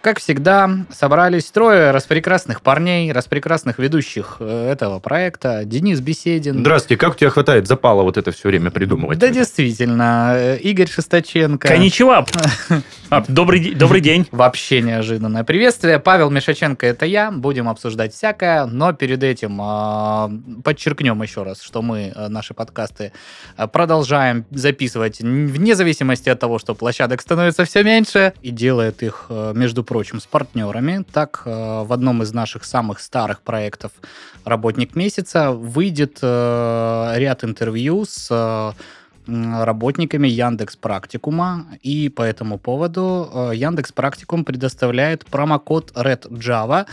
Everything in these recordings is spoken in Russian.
Как всегда, собрались трое распрекрасных парней, распрекрасных ведущих э, этого проекта. Денис Беседин. Здравствуйте, как у тебя хватает запала вот это все время придумывать? Да, действительно. Э, Игорь Шесточенко. Коничева. А, добрый, добрый день. Вообще неожиданное приветствие. Павел Мишаченко, это я. Будем обсуждать всякое, но перед этим э, подчеркнем еще раз, что мы э, наши подкасты продолжаем записывать вне зависимости от того, что площадок становится все меньше, и делает их, между прочим, с партнерами. Так, э, в одном из наших самых старых проектов «Работник месяца» выйдет э, ряд интервью с работниками Яндекс Практикума, и по этому поводу э, Яндекс Практикум предоставляет промокод RedJava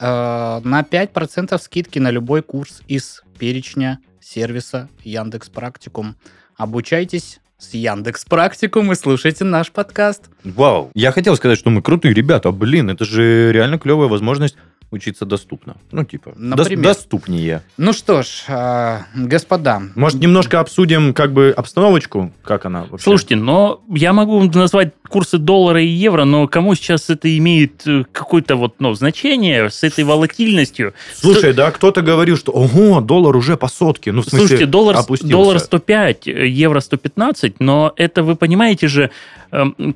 на 5% скидки на любой курс из перечня сервиса Яндекс Практикум. Обучайтесь с Яндекс Практикум и слушайте наш подкаст. Вау, я хотел сказать, что мы крутые ребята, блин, это же реально клевая возможность учиться доступно. Ну, типа, Например. доступнее. Ну что ж, э, господа. Может, немножко обсудим как бы обстановочку, как она вообще? Слушайте, но я могу назвать курсы доллара и евро, но кому сейчас это имеет э, какое-то вот, ну, значение с этой волатильностью? Слушай, Сто... да, кто-то говорил, что, ого, доллар уже по сотке. Ну, в смысле, Слушайте, доллар, доллар 105, евро 115, но это, вы понимаете же,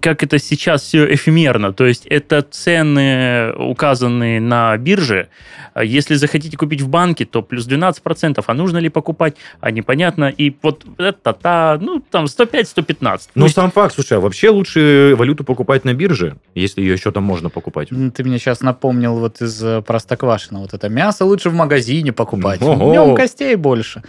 как это сейчас все эфемерно. То есть это цены, указанные на бирже. А если захотите купить в банке, то плюс 12%. А нужно ли покупать? А непонятно. И вот это-та, ну, там 105-115. Ну, есть... сам факт, слушай, а вообще лучше валюту покупать на бирже, если ее еще там можно покупать? Ты мне сейчас напомнил вот из э, Простоквашина. Вот это мясо лучше в магазине покупать. В нем костей больше.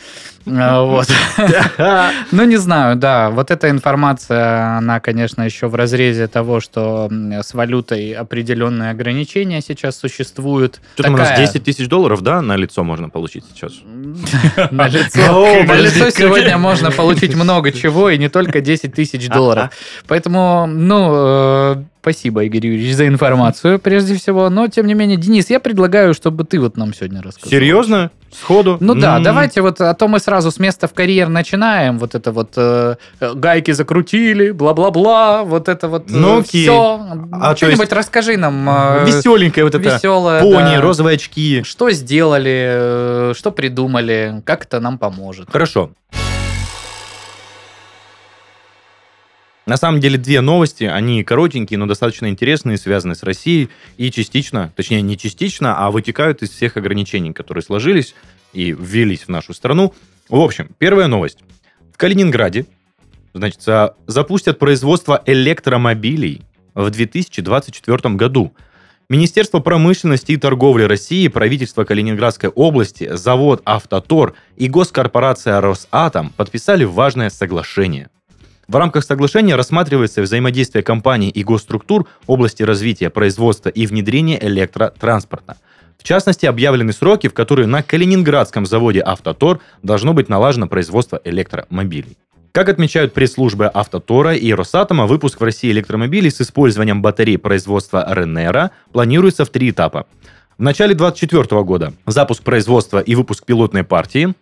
А, вот. Ну, не знаю, да. Вот эта информация, она, конечно, еще в разрезе того, что с валютой определенные ограничения сейчас существуют. Что там у нас 10 тысяч долларов, да, на лицо можно получить сейчас? На лицо сегодня можно получить много чего, и не только 10 тысяч долларов. Поэтому, ну, э, Спасибо, Игорь Юрьевич, за информацию, прежде всего. Но, тем не менее, Денис, я предлагаю, чтобы ты вот нам сегодня рассказал. Серьезно? Сходу? Ну да, mm-hmm. давайте вот, а то мы сразу с места в карьер начинаем. Вот это вот э, гайки закрутили, бла-бла-бла, вот это вот ну, все. А Что-нибудь есть... расскажи нам. Э, Веселенькое вот это. Веселое, Пони, да. розовые очки. Что сделали, э, что придумали, как это нам поможет. Хорошо. На самом деле две новости, они коротенькие, но достаточно интересные, связаны с Россией и частично, точнее не частично, а вытекают из всех ограничений, которые сложились и ввелись в нашу страну. В общем, первая новость. В Калининграде, значит, запустят производство электромобилей в 2024 году. Министерство промышленности и торговли России, правительство Калининградской области, завод «Автотор» и госкорпорация «Росатом» подписали важное соглашение – в рамках соглашения рассматривается взаимодействие компаний и госструктур в области развития, производства и внедрения электротранспорта. В частности, объявлены сроки, в которые на Калининградском заводе «Автотор» должно быть налажено производство электромобилей. Как отмечают пресс-службы «Автотора» и «Росатома», выпуск в России электромобилей с использованием батарей производства РНР планируется в три этапа. В начале 2024 года запуск производства и выпуск пилотной партии,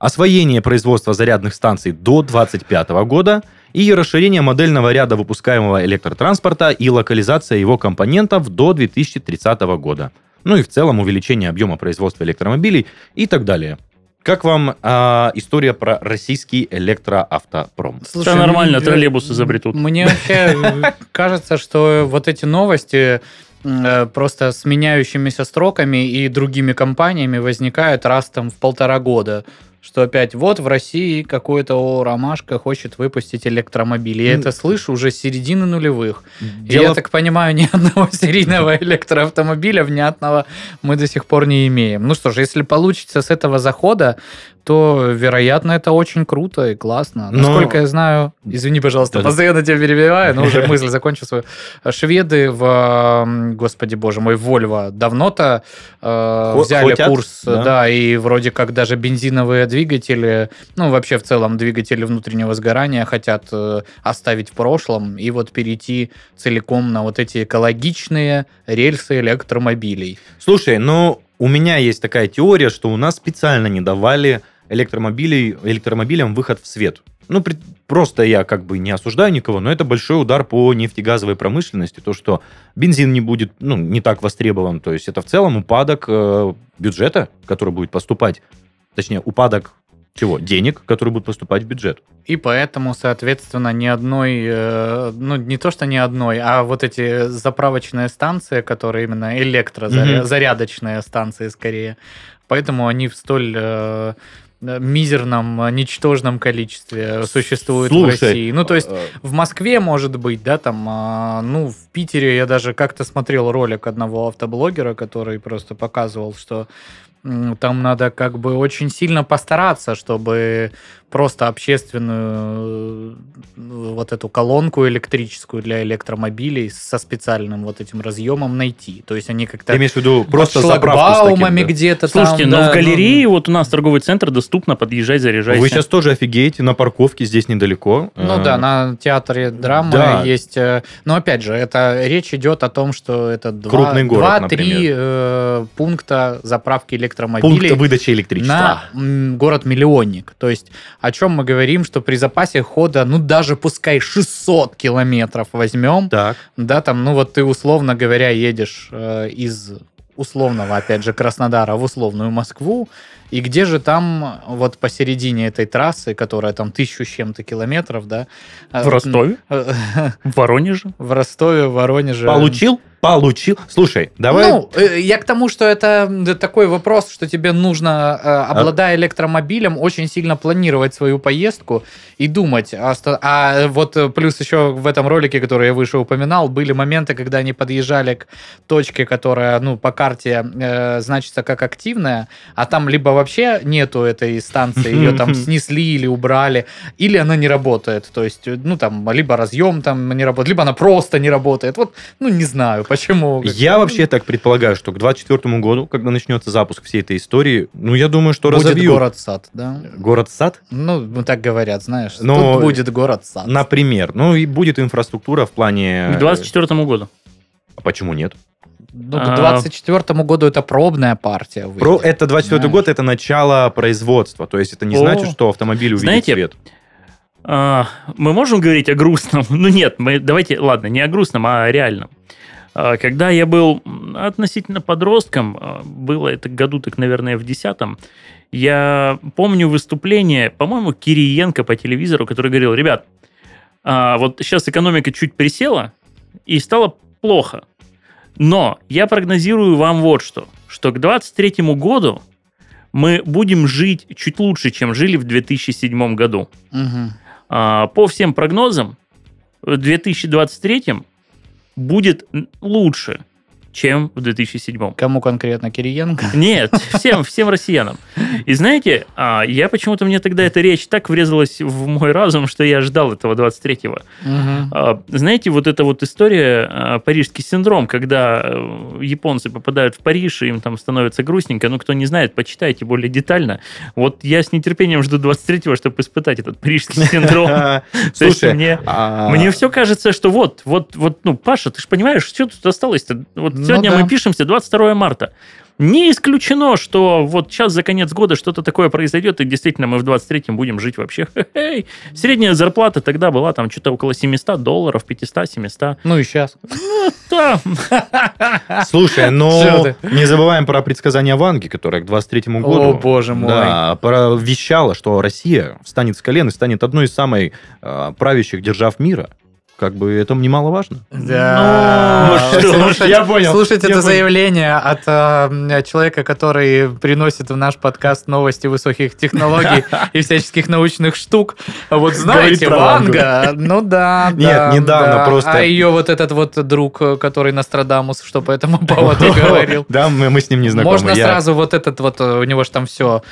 освоение производства зарядных станций до 2025 года – и расширение модельного ряда выпускаемого электротранспорта и локализация его компонентов до 2030 года. Ну и в целом увеличение объема производства электромобилей и так далее. Как вам э, история про российский электроавтопром? Слушай, Это нормально, мне, троллейбус изобретут. Мне вообще кажется, что вот эти новости э, просто с меняющимися строками и другими компаниями возникают раз там в полтора года. Что опять вот в России какой-то ООО «Ромашка» хочет выпустить электромобиль. Я Ну, это слышу уже с середины нулевых. И Дело я так понимаю, ни одного серийного электроавтомобиля внятного мы до сих пор не имеем. Ну что ж, если получится с этого захода, то, вероятно, это очень круто и классно. Но- Насколько я знаю, извини, пожалуйста, Да-да. постоянно тебя перебиваю, но уже мысль закончу свою. Шведы в, господи боже мой, Вольво давно-то э, взяли хотят, курс, да. да. и вроде как даже бензиновые двигатели, ну вообще в целом двигатели внутреннего сгорания хотят э, оставить в прошлом и вот перейти целиком на вот эти экологичные рельсы электромобилей. Слушай, ну, у меня есть такая теория, что у нас специально не давали электромобилей, электромобилям выход в свет. Ну, при- просто я как бы не осуждаю никого, но это большой удар по нефтегазовой промышленности, то, что бензин не будет, ну, не так востребован, то есть это в целом упадок э, бюджета, который будет поступать, точнее, упадок чего? Денег, которые будут поступать в бюджет. И поэтому, соответственно, ни одной, э, ну не то что ни одной, а вот эти заправочные станции, которые именно электрозарядочные станции скорее, поэтому они в столь э, мизерном, э, ничтожном количестве существуют в Слушай, России. Ну, то есть э, в Москве, может быть, да, там, а, ну, в Питере я даже как-то смотрел ролик одного автоблогера, который просто показывал, что там надо как бы очень сильно постараться, чтобы просто общественную э, вот эту колонку электрическую для электромобилей со специальным вот этим разъемом найти. То есть они ты как-то имеешь в виду просто под заправку с таким, шлагбаумами да? где-то Слушайте, там, но да, в ну, галерее вот у нас торговый центр доступно, подъезжай, заряжайся. Вы сейчас тоже офигеете, на парковке здесь недалеко. Ну Э, да, на театре драмы Да. есть. э, Но опять же, это речь идет о том, что это два, Крупный город, два-три например. э, пункта заправки электромобилей. Пункт выдачи электричества. на город-миллионник. То есть о чем мы говорим, что при запасе хода, ну даже пускай 600 километров возьмем, Так. да, там, ну вот ты условно говоря едешь э, из условного, опять же, Краснодара в условную Москву, и где же там вот посередине этой трассы, которая там тысячу с чем-то километров, да? э, В Ростове, э, в Воронеже. В Ростове, в Воронеже. Получил? Получил. Слушай, давай... Ну, э, я к тому, что это такой вопрос, что тебе нужно, э, обладая электромобилем, очень сильно планировать свою поездку и думать. А, а вот э, плюс еще в этом ролике, который я выше упоминал, были моменты, когда они подъезжали к точке, которая, ну, по карте э, значится как активная, а там либо вообще нету этой станции, ее там снесли или убрали, или она не работает. То есть, ну, там, либо разъем там не работает, либо она просто не работает. Вот, ну, не знаю, почему. Я вообще так предполагаю, что к 2024 году, когда начнется запуск всей этой истории, ну, я думаю, что Будет разовьют. город-сад, да? Город-сад? Ну, ну, так говорят, знаешь. Но- Тут будет город-сад. Например. Ну, и будет инфраструктура в плане... К 2024 году. А Почему нет? Ну, А- к 24 году это пробная партия. выйдет. Про, это 24 Знаешь. год, это начало производства. То есть это не О. значит, что автомобиль увидит Знаете, свет. А, мы можем говорить о грустном? Ну нет, мы давайте, ладно, не о грустном, а о реальном. А, Когда я был относительно подростком, а, было это году так, наверное, в десятом, я помню выступление, по-моему, Кириенко по телевизору, который говорил, ребят, а, вот сейчас экономика чуть присела и стало плохо, но я прогнозирую вам вот что, что к 23 году мы будем жить чуть лучше, чем жили в 2007 году. А, По всем прогнозам, в 2023 будет лучше, чем в 2007. Кому конкретно Кириенко? Нет, всем, всем россиянам. И знаете, а, я почему-то, мне тогда эта речь так врезалась в мой разум, что я ждал этого 23-го. Мгм. А, Знаете, вот эта вот история, а, парижский синдром, когда э, японцы попадают в Париж, и им там становится грустненько. Ну, кто не знает, почитайте более детально. Вот я с нетерпением жду 23-го, чтобы испытать этот парижский синдром. Слушай, мне, мне все кажется, что вот, вот, вот, ну, Паша, ты же понимаешь, что тут осталось-то? Вот Ну сегодня да. мы пишемся 22 марта. Не исключено, что вот сейчас за конец года что-то такое произойдет, и действительно мы в 23-м будем жить вообще. Хе-хей. Средняя зарплата тогда была там что-то около 700 долларов, 500-700. Ну и сейчас. Да, Слушай, но ты? не забываем про предсказания Ванги, которая к 23 году... О, боже мой. Да, про- вещала, что Россия встанет с колен и станет одной из самых э, правящих держав мира. Как бы это немаловажно. Да. Ну, что Слушать- я понял, Слушать я это понял. заявление от э, человека, который приносит в наш подкаст новости высоких технологий и всяческих научных штук. Вот знаете. Ванга, ну да, Нет, да, недавно да. просто- А ее вот этот вот друг, э, который Нострадамус, что по этому поводу говорил. Да, мы, с ним не знакомы. Можно сразу вот этот вот, э, у него же там все,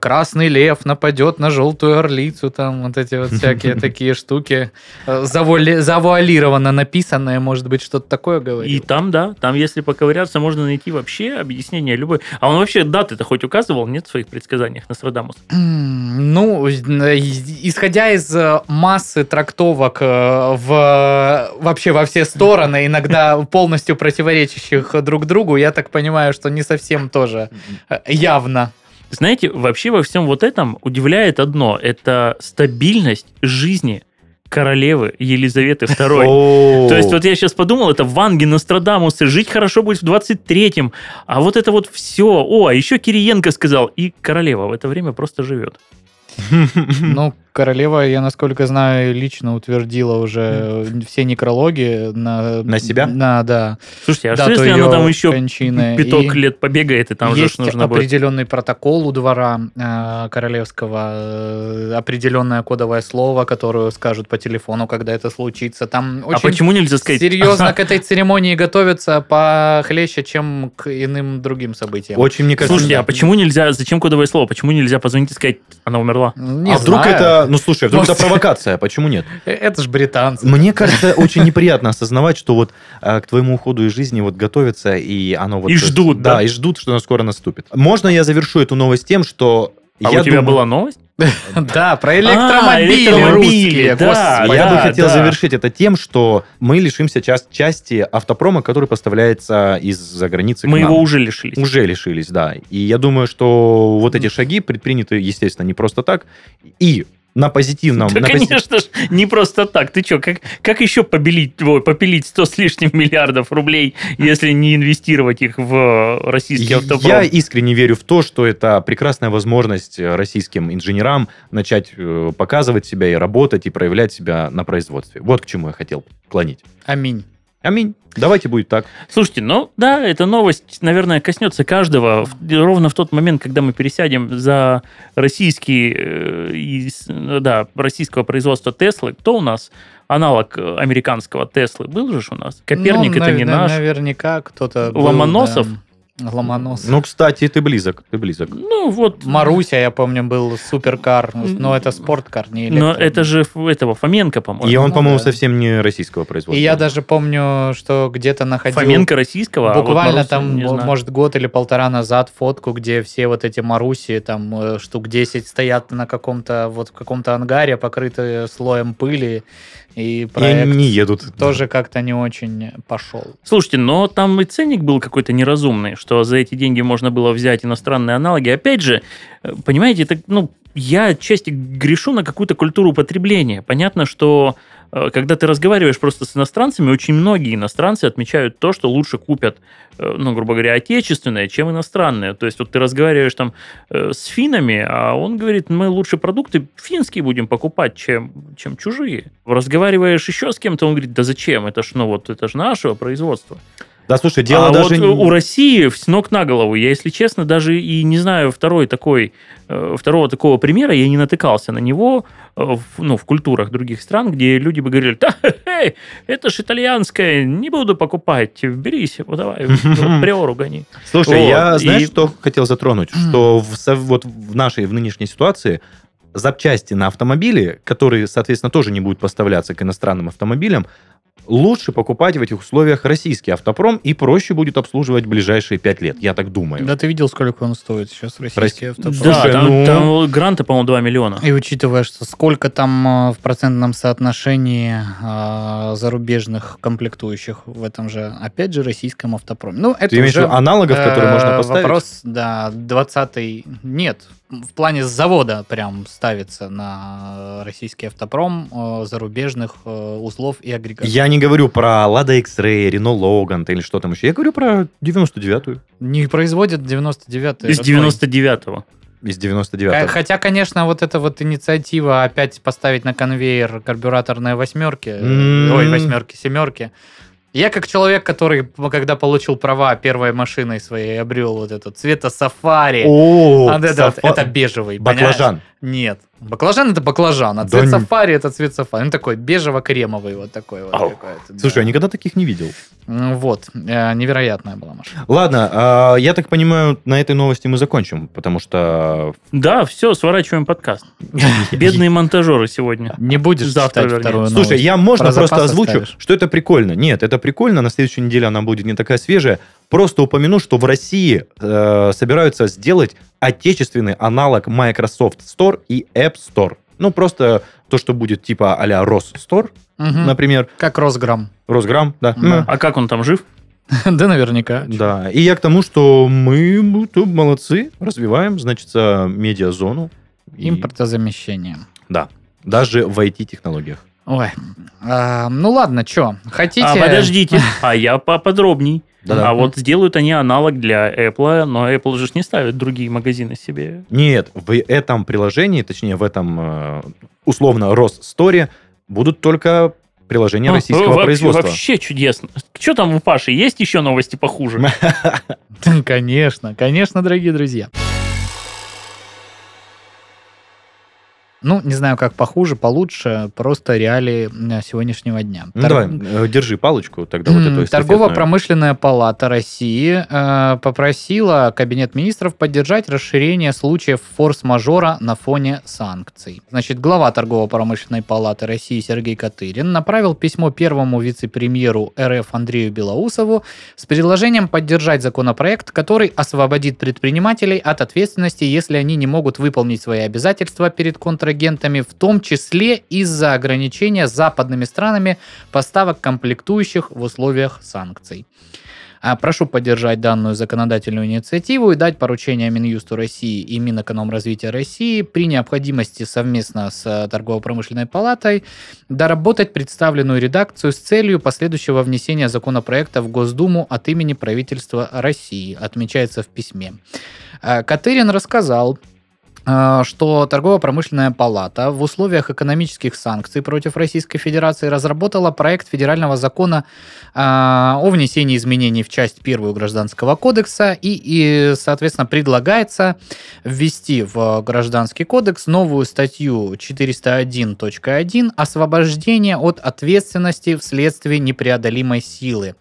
красный лев нападет на желтую орлицу, там вот эти вот всякие такие штуки, э, завуали- завуалированно написанное, может быть, что-то такое И говорит. там, да, там, если поковыряться, можно найти вообще объяснение любой. А он вообще даты-то хоть указывал, нет, в своих предсказаниях Нострадамус? Ну, исходя из э, массы трактовок э, в, вообще во все стороны, иногда полностью противоречащих друг другу, я так понимаю, что не совсем тоже э, явно. Знаете, вообще во всем вот этом удивляет одно. Это стабильность жизни королевы Елизаветы II. То есть вот я сейчас подумал, это Ванги, Нострадамусы, жить хорошо будет в 23-м, а вот это вот все. О, а еще Кириенко сказал, и королева в это время просто живет. Ну, королева, я насколько знаю, лично утвердила уже все некрологи на... На себя? На, да. Слушайте, а дату что если она там еще кончины. пяток И лет побегает, и там же нужно будет... определенный протокол у двора э, королевского, э, определенное кодовое слово, которое скажут по телефону, когда это случится. Там А очень почему нельзя сказать? серьезно к этой церемонии готовятся похлеще, чем к иным другим событиям. Очень, мне кажется... Слушайте, а почему нельзя, зачем кодовое слово? Почему нельзя позвонить и сказать, она умерла? Не а вдруг знаю. это... Ну, слушай, вдруг Может- это провокация, почему нет? Это ж британцы. Мне кажется, очень неприятно осознавать, что вот а, к твоему уходу из жизни вот готовятся, и оно вот... И ждут, да? да? и ждут, что оно скоро наступит. Можно я завершу эту новость тем, что... А у тебя была новость? Да, про электромобили, электромобили, да. я бы хотел завершить это тем, что мы лишимся час- части автопрома, который поставляется из-за границы Мы его уже лишились. Уже лишились, да. И я думаю, что вот эти шаги предприняты, естественно, не просто так. И на позитивном... Да, на пози- конечно ж, не просто так. Ты что, как, как еще побелить, ой, попилить 100 с лишним миллиардов рублей, если не инвестировать их в российский автопром? Я искренне верю в то, что это прекрасная возможность э, российским инженерам начать э, показывать себя и работать, и проявлять себя на производстве. Вот к чему я хотел клонить. Аминь. Аминь. Давайте будет так. Слушайте, ну да, эта новость, наверное, коснется каждого ровно в тот момент, когда мы пересядем за российский, э, из- да, российского производства Теслы. Кто у нас аналог э, американского Теслы? Был же у нас? Коперник Ну, это не наш. Наверняка кто-то... был, Ломоносов? да. Ломоносов. Ну, кстати, ты близок. Ты близок. Ну вот. Маруся, я помню, был суперкар, но это спорткар, не Но электро. это же этого Фоменко, по-моему. И он, ну по-моему, да. совсем не российского производства. И я даже помню, что где-то находил... Фоменко российского, а вот Буквально Маруся, там, не может, год или полтора назад фотку, где все вот эти Маруси, там э, штук 10 стоят на каком-то, вот в каком-то ангаре, покрытые слоем пыли, и И проект они не едут. тоже как-то не очень пошел. Слушайте, но там и ценник был какой-то неразумный, что за эти деньги можно было взять иностранные аналоги. Опять же, э, понимаете, это, ну, я отчасти грешу на какую-то культуру потребления. Понятно, что э, когда ты разговариваешь просто с иностранцами, очень многие иностранцы отмечают то, что лучше купят, э, ну, грубо говоря, отечественное, чем иностранное. То есть вот ты разговариваешь там с финами, а он говорит, мы лучше продукты финские будем покупать, чем, чем чужие. Разговариваешь еще с кем-то, он говорит, да зачем, это ж, ну вот, это же нашего производства. Да, слушай, дело а даже... вот у России с ног на голову, я, если честно, даже и не знаю второй такой, э, второго такого примера, я не натыкался на него э, в, ну, в культурах других стран, где люди бы говорили, да, хе-хе, это ж итальянское, не буду покупать, берись, вот давай, приору гони. Слушай, Вот, я, знаешь, и- что хотел затронуть? Что в, вот в нашей, в нынешней ситуации запчасти на автомобили, которые, соответственно, тоже не будут поставляться к иностранным автомобилям, лучше покупать в этих условиях российский автопром и проще будет обслуживать ближайшие пять лет, я так думаю. Да ты видел, сколько он стоит сейчас, российский Россия- автопром? Да, Слушай, там, ну- там гранты, по-моему, 2 миллиона. И учитывая, что сколько там э, в процентном соотношении э, зарубежных комплектующих в этом же, опять же, российском автопроме. Ну, это Ты имеешь в уже виду аналогов, которые э, можно поставить? Вопрос, да, 20-й нет. В плане завода прям ставится на российский автопром э, зарубежных э, узлов и агрегатов. Я не говорю про Lada X-Ray, Renault Logan или что там еще. Я говорю про 99-ю. Не производят 99-й. Из родной. 99-го. Из 99-го. Хотя, конечно, вот эта вот инициатива опять поставить на конвейер карбюраторные восьмерки, М. ой, восьмерки, семерки. Я как человек, который, когда получил права первой машиной своей, обрел вот этот цвета сафари. О, А, это, вот- сафа- это бежевый. понимаешь? Баклажан. Нет. Баклажан это баклажан, а Да цвет не- сафари это цвет сафари. Он такой бежево-кремовый вот такой вот. Ау. какой-то, да. Слушай, я никогда таких не видел. М, Вот. Э, Невероятная была машина. Ладно, а, я так понимаю, на этой новости мы закончим, потому что... Да, все, сворачиваем подкаст. Бедные монтажеры сегодня. Не будешь Завтра читать Слушай, я можно Про просто озвучу, что это прикольно. Нет, это прикольно, на следующей неделе она будет не такая свежая. Просто упомяну, что в России э, собираются сделать отечественный аналог Microsoft Store и App Store. Ну, просто то, что будет типа а-ля Store, Мгм. например. Как Росграм. Росграм, да. Да. А как он там жив? Да, наверняка. Да, и я к тому, что мы тут молодцы, развиваем, значит, э, медиазону. И- Импортозамещение. Да, даже в IT-технологиях. Ой. А, ну ладно, что, хотите... А, подождите. А я поподробней. Да-да. А вот сделают они аналог для Apple, но Apple же ж не ставит другие магазины себе. Нет, в этом приложении, точнее, в этом э, условно Россторе будут только приложения российского вообще, производства. Вообще чудесно. Что там у Паши? Есть еще новости похуже? Конечно, конечно, дорогие друзья. Ну, не знаю, как похуже, получше, просто реалии сегодняшнего дня. Ну, Тор- давай, э, держи палочку тогда вот эту. Торгово-промышленная палата России э, попросила Кабинет министров поддержать расширение случаев форс-мажора на фоне санкций. Значит, глава Торгово-промышленной палаты России Сергей Катырин направил письмо первому вице-премьеру РФ Андрею Белоусову с предложением поддержать законопроект, который освободит предпринимателей от ответственности, если они не могут выполнить свои обязательства перед контрагентами, в том числе из-за ограничения западными странами поставок комплектующих в условиях санкций. А, Прошу поддержать данную законодательную инициативу и дать поручение Минюсту России и Минэкономразвития России при необходимости совместно с э, Торгово-промышленной палатой доработать представленную редакцию с целью последующего внесения законопроекта в Госдуму от имени правительства России, отмечается в письме. Э, Катырин рассказал, что Торгово-промышленная палата в условиях экономических санкций против Российской Федерации разработала проект федерального закона э, о внесении изменений в часть первую Гражданского кодекса и, и, соответственно, предлагается ввести в Гражданский кодекс новую статью 401.1 «Освобождение от ответственности вследствие непреодолимой силы»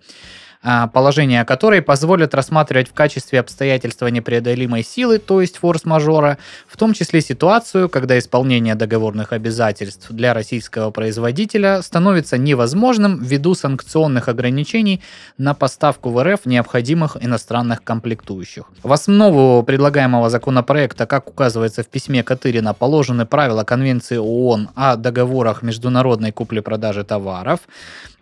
а, положения которой позволят рассматривать в качестве обстоятельства непреодолимой силы, то есть форс-мажора, в том числе ситуацию, когда исполнение договорных обязательств для российского производителя становится невозможным ввиду санкционных ограничений на поставку в РФ необходимых иностранных комплектующих. В основу предлагаемого законопроекта, как указывается в письме Катырина, положены правила Конвенции ООН о договорах международной купли-продажи товаров,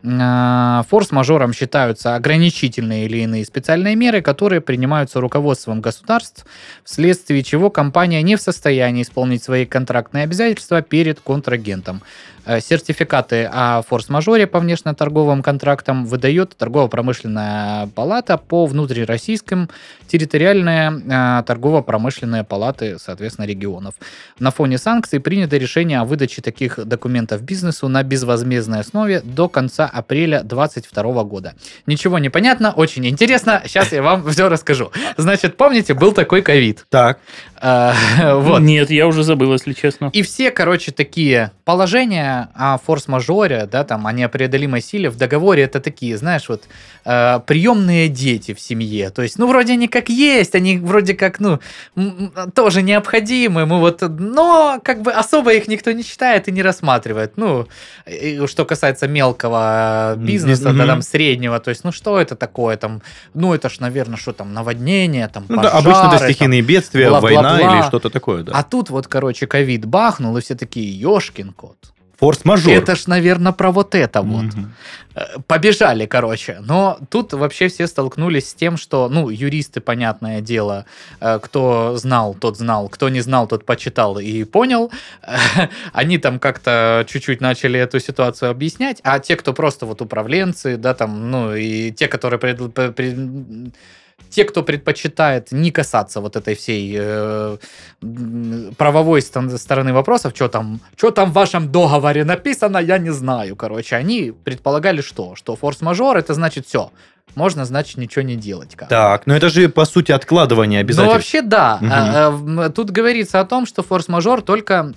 Форс-мажором считаются ограничительные или иные специальные меры, которые принимаются руководством государств, вследствие чего компания не в состоянии исполнить свои контрактные обязательства перед контрагентом. Э, Сертификаты о форс-мажоре по внешнеторговым контрактам выдает торгово-промышленная палата по внутрироссийским территориальные э, торгово-промышленные палаты, соответственно, регионов. На фоне санкций принято решение о выдаче таких документов бизнесу на безвозмездной основе до конца апреля 2022 года. Ничего не понятно, очень интересно. Сейчас я вам все расскажу. Значит, помните, был такой ковид. Так, Э, Вот. Нет, я уже забыл, если честно. И все, короче, такие положения о форс-мажоре, да, там, о непреодолимой силе в договоре, это такие, знаешь, вот, э, приемные дети в семье. То есть, ну, вроде они как есть, они вроде как, ну, тоже необходимы, мы вот, но, как бы, особо их никто не читает и не рассматривает. Ну, и что касается мелкого бизнеса, Мгм. да, там, среднего, то есть, ну, что это такое, там, ну, это ж, наверное, что там, наводнение, там, ну да, пожары, обычно это там, стихийные бедствия, бла-бла-бла. война или что-то такое, да. а тут вот, короче, ковид бахнул, и все такие, ешкин кот. Форс-мажор. Это ж, наверное, про вот это вот. Э, Побежали, короче. Но тут вообще все столкнулись с тем, что, ну, юристы, понятное дело, э, кто знал, тот знал, кто не знал, тот почитал и понял. Они там как-то чуть-чуть начали эту ситуацию объяснять, а те, кто просто вот управленцы, да, там, ну, и те, которые пред- пре- те, кто предпочитает не касаться вот этой всей э, правовой стороны вопросов, что там, что там в вашем договоре написано, я не знаю, короче, они предполагали что? Что форс-мажор это значит все, можно, значит, ничего не делать. Как так, но это же, по сути, откладывание обязательств. Ну, вообще, да. Угу. Тут говорится о том, что форс-мажор только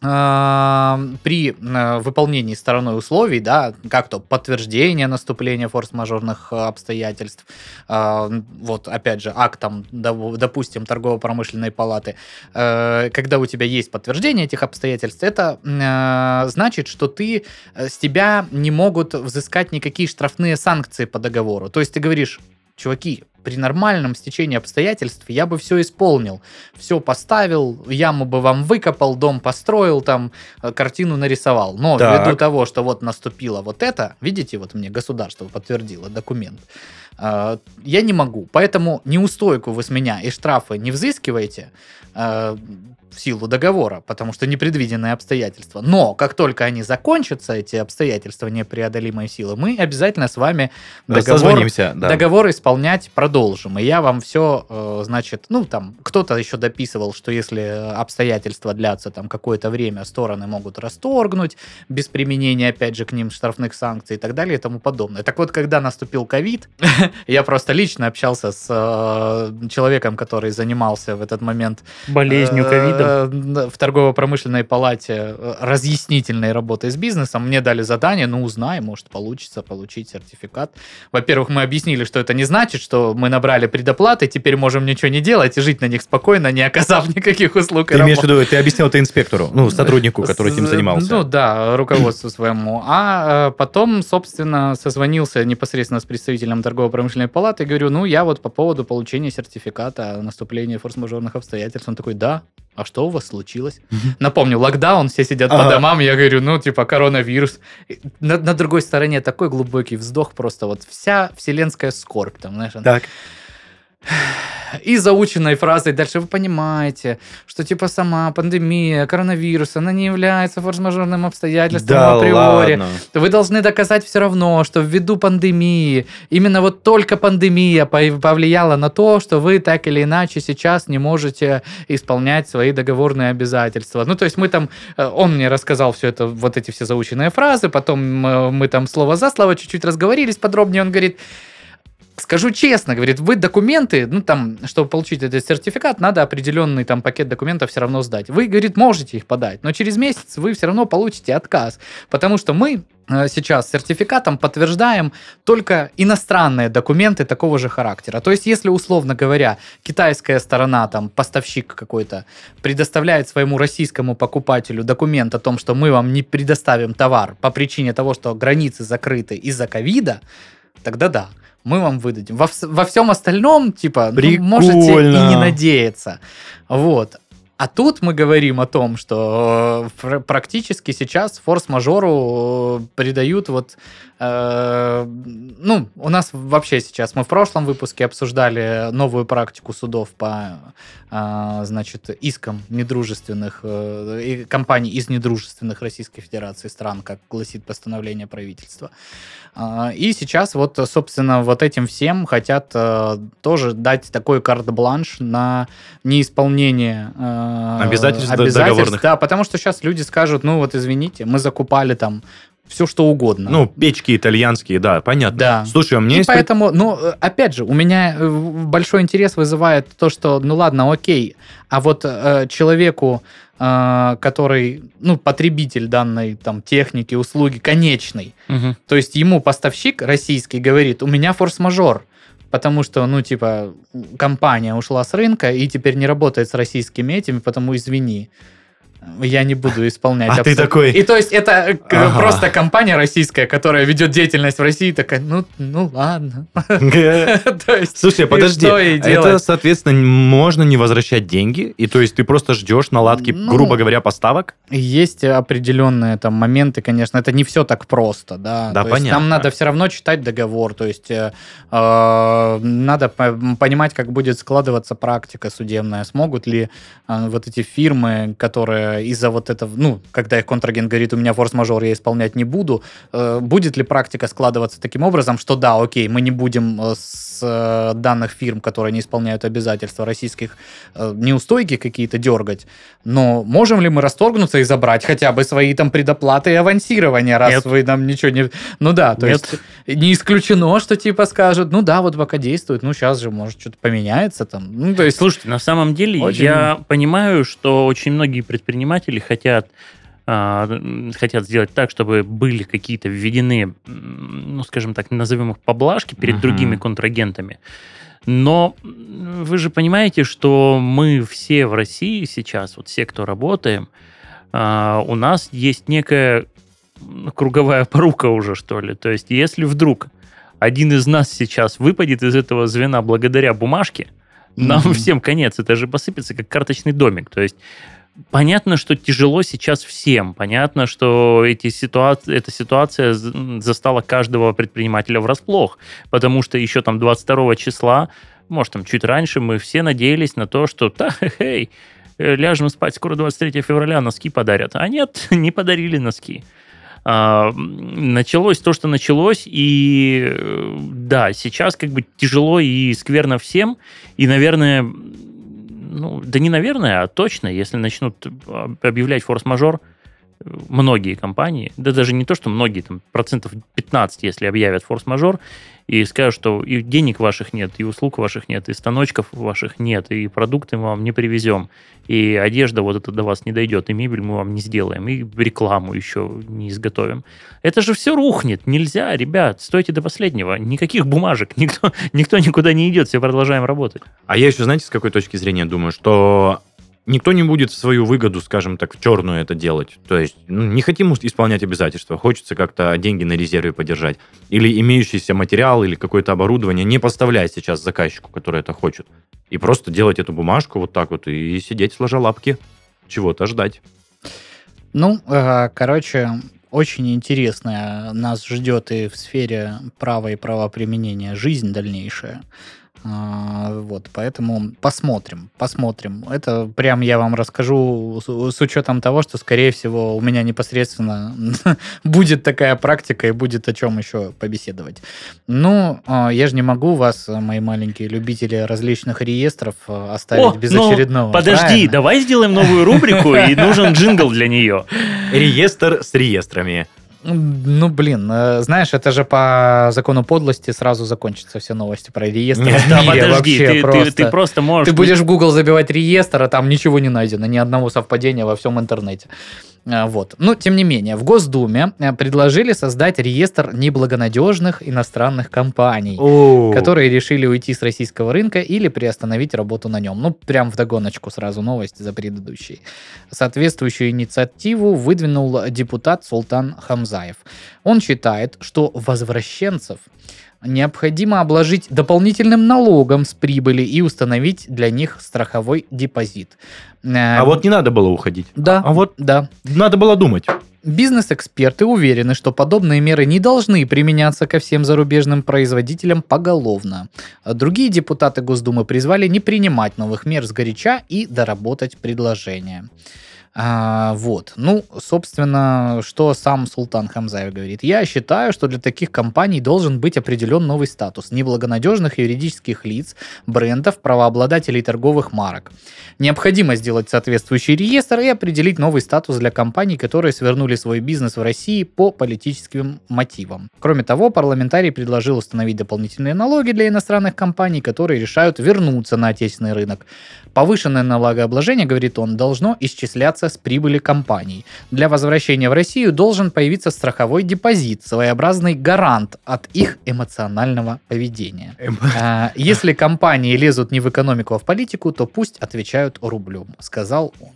при э, выполнении стороной условий, да, как то подтверждение наступления форс-мажорных э, обстоятельств, а, вот опять же актом, допустим, торгово-промышленной палаты, э, когда у тебя есть подтверждение этих обстоятельств, это значит, что ты с тебя не могут взыскать никакие штрафные санкции по договору. То есть ты говоришь, чуваки, при нормальном стечении обстоятельств я бы все исполнил. Все поставил, яму бы вам выкопал, дом построил, там э, картину нарисовал. Но так. ввиду того, что вот наступило вот это, видите, вот мне государство подтвердило документ, э, я не могу. Поэтому неустойку вы с меня и штрафы не взыскиваете, э, в силу договора, потому что непредвиденные обстоятельства. Но как только они закончатся, эти обстоятельства непреодолимой силы, мы обязательно с вами договор, договор исполнять продолжим. И я вам все, э, значит, ну там кто-то еще дописывал, что если обстоятельства длятся там какое-то время, стороны могут расторгнуть без применения, опять же, к ним штрафных санкций и так далее и тому подобное. Так вот, когда наступил ковид, я просто лично общался с э, человеком, который занимался в этот момент болезнью э, ковида в торгово-промышленной палате разъяснительной работы с бизнесом. Мне дали задание, ну, узнай, может, получится получить сертификат. Во-первых, мы объяснили, что это не значит, что мы набрали предоплаты, теперь можем ничего не делать и жить на них спокойно, не оказав никаких услуг. Ты имеешь в виду, ты объяснил это инспектору, ну, сотруднику, который этим занимался? Ну, да, руководству своему. А э, потом, собственно, созвонился непосредственно с представителем торгово-промышленной палаты говорю, ну, я вот по поводу получения сертификата о наступлении форс-мажорных обстоятельств. Он такой, да, а что у вас случилось? Напомню, локдаун, все сидят ага. по домам, я говорю, ну, типа, коронавирус. На, на другой стороне такой глубокий вздох, просто вот вся вселенская скорбь там, знаешь. Так и заученной фразой дальше вы понимаете, что типа сама пандемия, коронавирус, она не является форс-мажорным обстоятельством да, априори. Ладно. Вы должны доказать все равно, что ввиду пандемии, именно вот только пандемия повлияла на то, что вы так или иначе сейчас не можете исполнять свои договорные обязательства. Ну, то есть мы там, э, он мне рассказал все это, вот эти все заученные фразы, потом э, мы там слово за слово чуть-чуть разговорились подробнее, он говорит, Скажу честно, говорит, вы документы, ну там, чтобы получить этот сертификат, надо определенный там пакет документов все равно сдать. Вы, говорит, можете их подать, но через месяц вы все равно получите отказ, потому что мы э, сейчас сертификатом подтверждаем только иностранные документы такого же характера. То есть, если, условно говоря, китайская сторона, там, поставщик какой-то, предоставляет своему российскому покупателю документ о том, что мы вам не предоставим товар по причине того, что границы закрыты из-за ковида, тогда да мы вам выдадим. Во, во всем остальном, типа, ну, можете и не надеяться. Вот. А тут мы говорим о том, что э, практически сейчас форс-мажору придают вот Э, ну, у нас вообще сейчас, мы в прошлом выпуске обсуждали новую практику судов по, э, значит, искам недружественных, э, компаний из недружественных Российской Федерации стран, как гласит постановление правительства. И сейчас вот, собственно, вот этим всем хотят тоже дать такой карт-бланш на неисполнение обязательств, обязательств Да, потому что сейчас люди скажут, ну вот извините, мы закупали там все что угодно. Ну, печки итальянские, да, понятно. Да. Слушай, а мне И есть... поэтому, ну, опять же, у меня э, большой интерес вызывает то, что, ну ладно, окей, а вот э, человеку, э, который, ну, потребитель данной там техники, услуги, конечный, угу. то есть ему поставщик российский говорит, у меня форс-мажор, потому что, ну, типа, компания ушла с рынка и теперь не работает с российскими этими, потому извини я не буду исполнять. А ты такой... И то есть это э, ага. просто компания российская, которая ведет деятельность в России, такая, ну, ну ладно. Слушай, подожди, это, соответственно, можно не возвращать деньги, и то есть ты просто ждешь наладки, ну, грубо говоря, поставок? Есть определенные там моменты, конечно, это не все так просто, да. Да, понятно. Нам надо все равно читать договор, то есть э, э, надо понимать, как будет складываться практика судебная, смогут ли вот эти фирмы, которые э, из-за вот этого, ну, когда их контрагент говорит, у меня форс-мажор, я исполнять не буду, э, будет ли практика складываться таким образом, что да, окей, мы не будем э, с э, данных фирм, которые не исполняют обязательства российских, э, неустойки какие-то дергать, но можем ли мы расторгнуться и забрать хотя бы свои там предоплаты и авансирования, раз Нет. вы нам ничего не... Ну да, то Нет. есть не исключено, что типа скажут, ну да, вот пока действует, ну сейчас же может что-то поменяется там. Ну то есть... Слушайте, на самом деле Очень- я понимаю, что очень многие предприниматели хотят а, хотят сделать так, чтобы были какие-то введены, ну, скажем так, назовем их поблажки перед Мгм. другими контрагентами. Но вы же понимаете, что мы все в России сейчас, вот все, кто работаем, а, у нас есть некая круговая порука уже, что ли. То есть, если вдруг один из нас сейчас выпадет из этого звена благодаря бумажке, нам Мгм. всем конец. Это же посыпется как карточный домик. То есть понятно, что тяжело сейчас всем. Понятно, что эти ситуации, эта ситуация застала каждого предпринимателя врасплох. Потому что еще там 22 числа, может, там чуть раньше, мы все надеялись на то, что да, хей, ляжем спать, скоро 23 февраля, носки подарят. А нет, не подарили носки. А, началось то, что началось, и э, да, сейчас как бы тяжело и скверно всем, и, наверное, ну, да не наверное, а точно, если начнут об- объявлять форс-мажор, э, многие компании, да даже не то, что многие, там процентов 15, если объявят форс-мажор, и скажут, что и денег ваших нет, и услуг ваших нет, и станочков ваших нет, и продукты мы вам не привезем, и одежда вот это до вас не дойдет, и мебель мы вам не сделаем, и рекламу еще не изготовим. Это же все рухнет. Нельзя, ребят, стойте до последнего. Никаких бумажек, никто, никто никуда не идет, все продолжаем работать. А я еще, знаете, с какой точки зрения думаю, что никто не будет в свою выгоду, скажем так, в черную это делать. То есть ну, не хотим исполнять обязательства, хочется как-то деньги на резерве подержать. Или имеющийся материал или какое-то оборудование не поставлять сейчас заказчику, который это хочет. И просто делать эту бумажку вот так вот и сидеть сложа лапки. Чего-то ждать. Ну, э, короче, очень интересная нас ждет и в сфере права и правоприменения жизнь дальнейшая. А, Вот, поэтому посмотрим, посмотрим. Это прям я вам расскажу с, с учетом того, что, скорее всего, у меня непосредственно будет такая практика и будет о чем еще побеседовать. Ну, а, я же не могу вас, мои маленькие любители различных реестров, а, оставить без ну, очередного. Подожди, правильно? давай сделаем новую рубрику, и нужен джингл для нее. Реестр с реестрами. Ну, блин, э, знаешь, это же по закону подлости сразу закончатся все новости про реестр. Нет, Да, подожди, ты, ты- просто. ты просто можешь... Ты будешь в Google забивать реестр, а там ничего не найдено, ни одного совпадения во всем интернете. А, Вот. Но, тем не менее, в Госдуме э, предложили создать реестр неблагонадежных иностранных компаний, О, которые решили уйти с российского рынка или приостановить работу на нем. Ну, прям вдогоночку сразу новость за предыдущей. Соответствующую инициативу выдвинул депутат Султан Хамзаев. Он считает, что возвращенцев необходимо обложить дополнительным налогом с прибыли и установить для них страховой депозит. Э, А вот не надо было уходить. да, А вот да. надо было думать. Бизнес-эксперты уверены, что подобные меры не должны применяться ко всем зарубежным производителям поголовно. Другие депутаты Госдумы призвали не принимать новых мер сгоряча и доработать предложение. А, вот. Ну, собственно, что сам Султан Хамзаев говорит. Я считаю, что для таких компаний должен быть определен новый статус неблагонадежных юридических лиц, брендов, правообладателей торговых марок. Необходимо сделать соответствующий реестр и определить новый статус для компаний, которые свернули свой бизнес в России по политическим мотивам. Кроме того, парламентарий предложил установить дополнительные налоги для иностранных компаний, которые решают вернуться на отечественный рынок. Повышенное налогообложение, говорит он, должно исчисляться с прибыли компаний. Для возвращения в Россию должен появиться страховой депозит, своеобразный гарант от их эмоционального поведения. А, Если компании лезут не в экономику, а в политику, то пусть отвечают рублем, сказал он.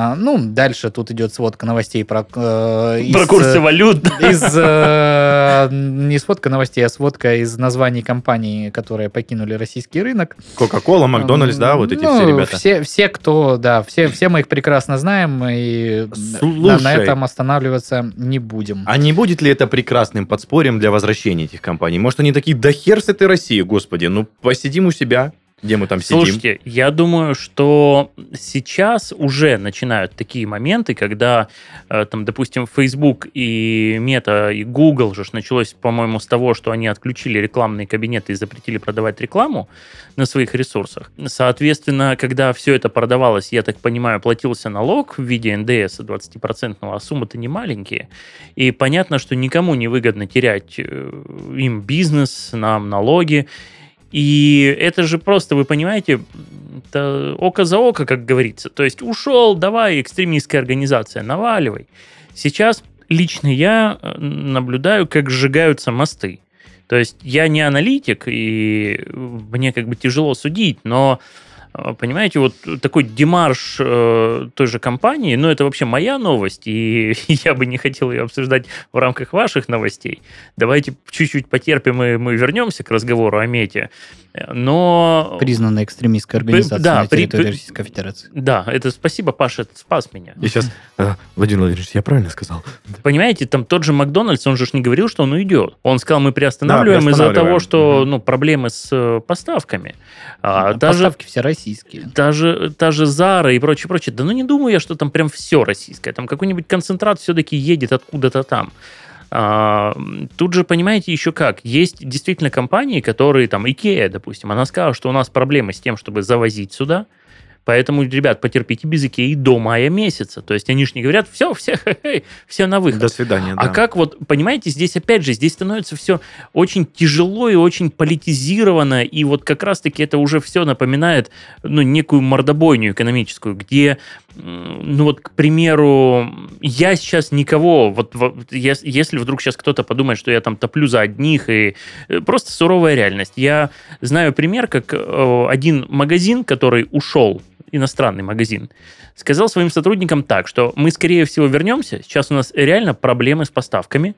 А, Ну, дальше тут идет сводка новостей про... э, из, Про курсы э, валют. из э, не сводка новостей, а сводка из названий компаний, которые покинули российский рынок. Кока-кола, Макдональдс, да, вот эти Ну, все ребята. Все, все, кто, да, все, все мы их прекрасно знаем, и на, Слушай. на этом останавливаться не будем. А не будет ли это прекрасным подспорьем для возвращения этих компаний? Может, они такие, да хер с этой России, господи, ну посидим у себя, где мы там сидим. Слушайте, я думаю, что сейчас уже начинают такие моменты, когда, э, там, допустим, Facebook и Meta и Google же началось, по-моему, с того, что они отключили рекламные кабинеты и запретили продавать рекламу на своих ресурсах. Соответственно, когда все это продавалось, я так понимаю, платился налог в виде НДС 20%, а суммы-то не маленькие. И понятно, что никому не выгодно терять э, им бизнес, нам налоги. И это же просто, вы понимаете, это око за око, как говорится. То есть ушел, давай, экстремистская организация, наваливай. Сейчас лично я э, наблюдаю, как сжигаются мосты. То есть я не аналитик, и мне как бы тяжело судить, но Понимаете, вот такой демарш э, той же компании, ну, это вообще моя новость, и я бы не хотел ее обсуждать в рамках ваших новостей. Давайте чуть-чуть потерпим, и мы вернемся к разговору о мете. Но... Признанная экстремистская организация да, на территории при- Российской Федерации. Да, это спасибо, Паша, это спас меня. И сейчас, а, Владимир Владимирович, я правильно сказал? Понимаете, там тот же Макдональдс, он же не говорил, что он уйдет. Он сказал, мы приостанавливаем, Да, из-за того, что Мгм. ну, проблемы с э, поставками. А, даже, Поставки все российские. даже, та же Зара и прочее, прочее. Да ну не думаю я, что там прям все российское. Там какой-нибудь концентрат все-таки едет откуда-то там. А, тут же, понимаете, еще как. Есть действительно компании, которые, там, Икея, допустим, она сказала, что у нас проблемы с тем, чтобы завозить сюда, Поэтому, ребят, потерпите без Икеи до мая месяца. То есть они же не говорят, все, все, все на выход. До свидания, А да. как вот, понимаете, здесь опять же, здесь становится все очень тяжело и очень политизировано, и вот как раз-таки это уже все напоминает, ну, некую мордобойню экономическую, где, ну вот, к примеру, я сейчас никого, вот, вот ес- если вдруг сейчас кто-то подумает, что я там топлю за одних, и э, просто суровая реальность. Я знаю пример, как э, один магазин, который ушел, иностранный магазин, сказал своим сотрудникам так, что мы, скорее всего, вернемся. Сейчас у нас реально проблемы с поставками,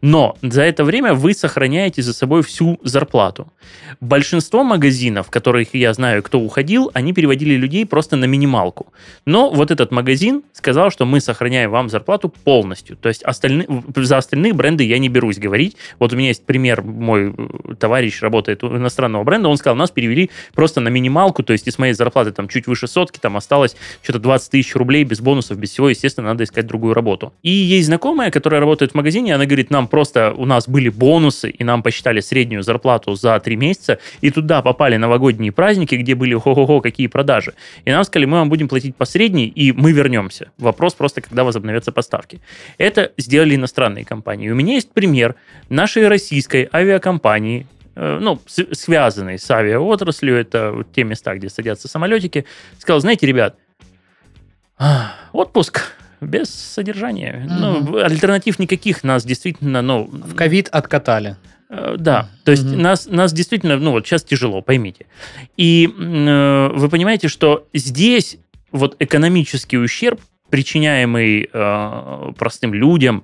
но за это время вы сохраняете за собой всю зарплату. Большинство магазинов, которых я знаю, кто уходил, они переводили людей просто на минималку. Но вот этот магазин сказал, что мы сохраняем вам зарплату полностью. То есть остальные, за остальные бренды я не берусь говорить. Вот у меня есть пример, мой э, товарищ работает у иностранного бренда, он сказал, нас перевели просто на минималку, то есть из моей зарплаты там чуть выше сотки, там осталось что-то 20 тысяч рублей без бонусов, без всего, естественно, надо искать другую работу. И есть знакомая, которая работает в магазине, она говорит, нам просто, у нас были бонусы, и нам посчитали среднюю зарплату за три месяца, и туда попали новогодние праздники, где были хо-хо-хо, какие продажи. И нам сказали, мы вам будем платить по средней, и мы вернемся. Вопрос просто, когда возобновятся поставки. Это сделали иностранные компании. У меня есть пример нашей российской авиакомпании, э, ну, связанной с авиаотраслью, это вот те места, где садятся самолетики, сказал, знаете, ребят, а, отпуск без содержания. Ну, Мгм. альтернатив никаких нас действительно, ну... В ковид откатали. Э, Да, то есть Мгм. нас, нас действительно, ну вот сейчас тяжело, поймите. И э, вы понимаете, что здесь вот экономический ущерб, причиняемый э, простым людям,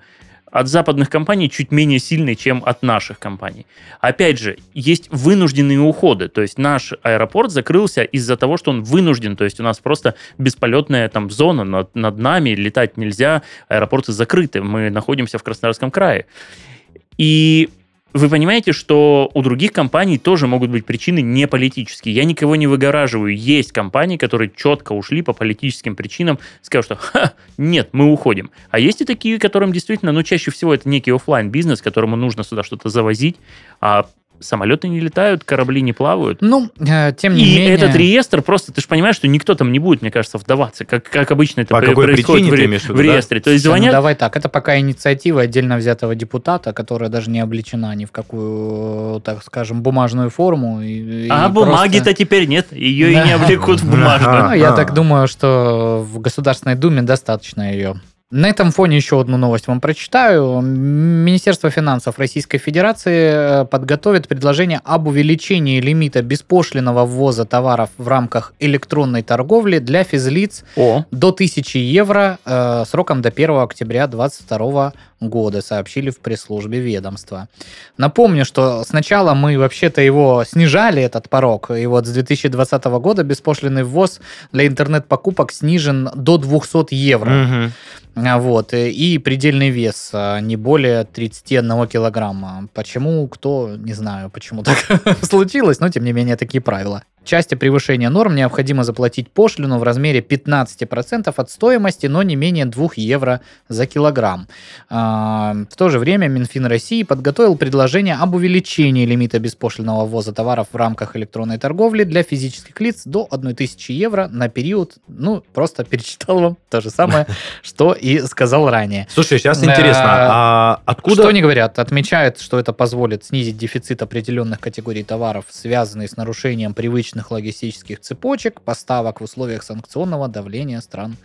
от западных компаний чуть менее сильный, чем от наших компаний. Опять же, есть вынужденные уходы. То есть наш аэропорт закрылся из-за того, что он вынужден. То есть у нас просто бесполетная там зона над, над нами, летать нельзя, аэропорты закрыты. Мы находимся в Краснодарском крае. И вы понимаете, что у других компаний тоже могут быть причины не политические. Я никого не выгораживаю. Есть компании, которые четко ушли по политическим причинам, сказали, что «Ха, нет, мы уходим. А есть и такие, которым действительно, ну, чаще всего это некий оффлайн бизнес которому нужно сюда что-то завозить, а самолеты не летают, корабли не плавают. Ну, э, тем не И менее... этот реестр просто, ты же понимаешь, что никто там не будет, мне кажется, вдаваться, как, как обычно это По при- какой происходит причине в, имеешь в виду, в да? реестре. То есть Всё, ну, звонят, давай так, это пока инициатива отдельно взятого депутата, которая даже не облечена ни в какую, так скажем, бумажную форму. И, и а просто- бумаги-то теперь нет, ее и Да. не облекут в бумажную. Ну, я так думаю, что в Государственной Думе достаточно ее. На этом фоне еще одну новость вам прочитаю. Министерство финансов Российской Федерации э, подготовит предложение об увеличении лимита беспошлиного ввоза товаров в рамках электронной торговли для физлиц О, до 1000 евро э, сроком до 1 октября 2022 года, сообщили в пресс-службе ведомства. Напомню, что сначала мы вообще-то его снижали, этот порог, и вот с 2020 года беспошлиный ввоз для интернет-покупок снижен до 200 евро. Мгм. А, Вот, э, и предельный вес а, не более 31 килограмма. Почему, кто, не знаю, почему так случилось, но тем не менее такие правила. Части превышения норм необходимо заплатить пошлину в размере 15% от стоимости, но не менее 2 евро за килограмм. А, В то же время Минфин России подготовил предложение об увеличении лимита беспошлинного ввоза товаров в рамках электронной торговли для физических лиц до 1000 евро на период, ну, просто перечитал вам то же самое, что и сказал ранее. Слушай, сейчас интересно, а откуда... Что они говорят? Отмечают, что это позволит снизить дефицит определенных категорий товаров, связанных с нарушением привычных логистических цепочек, поставок в условиях санкционного давления стран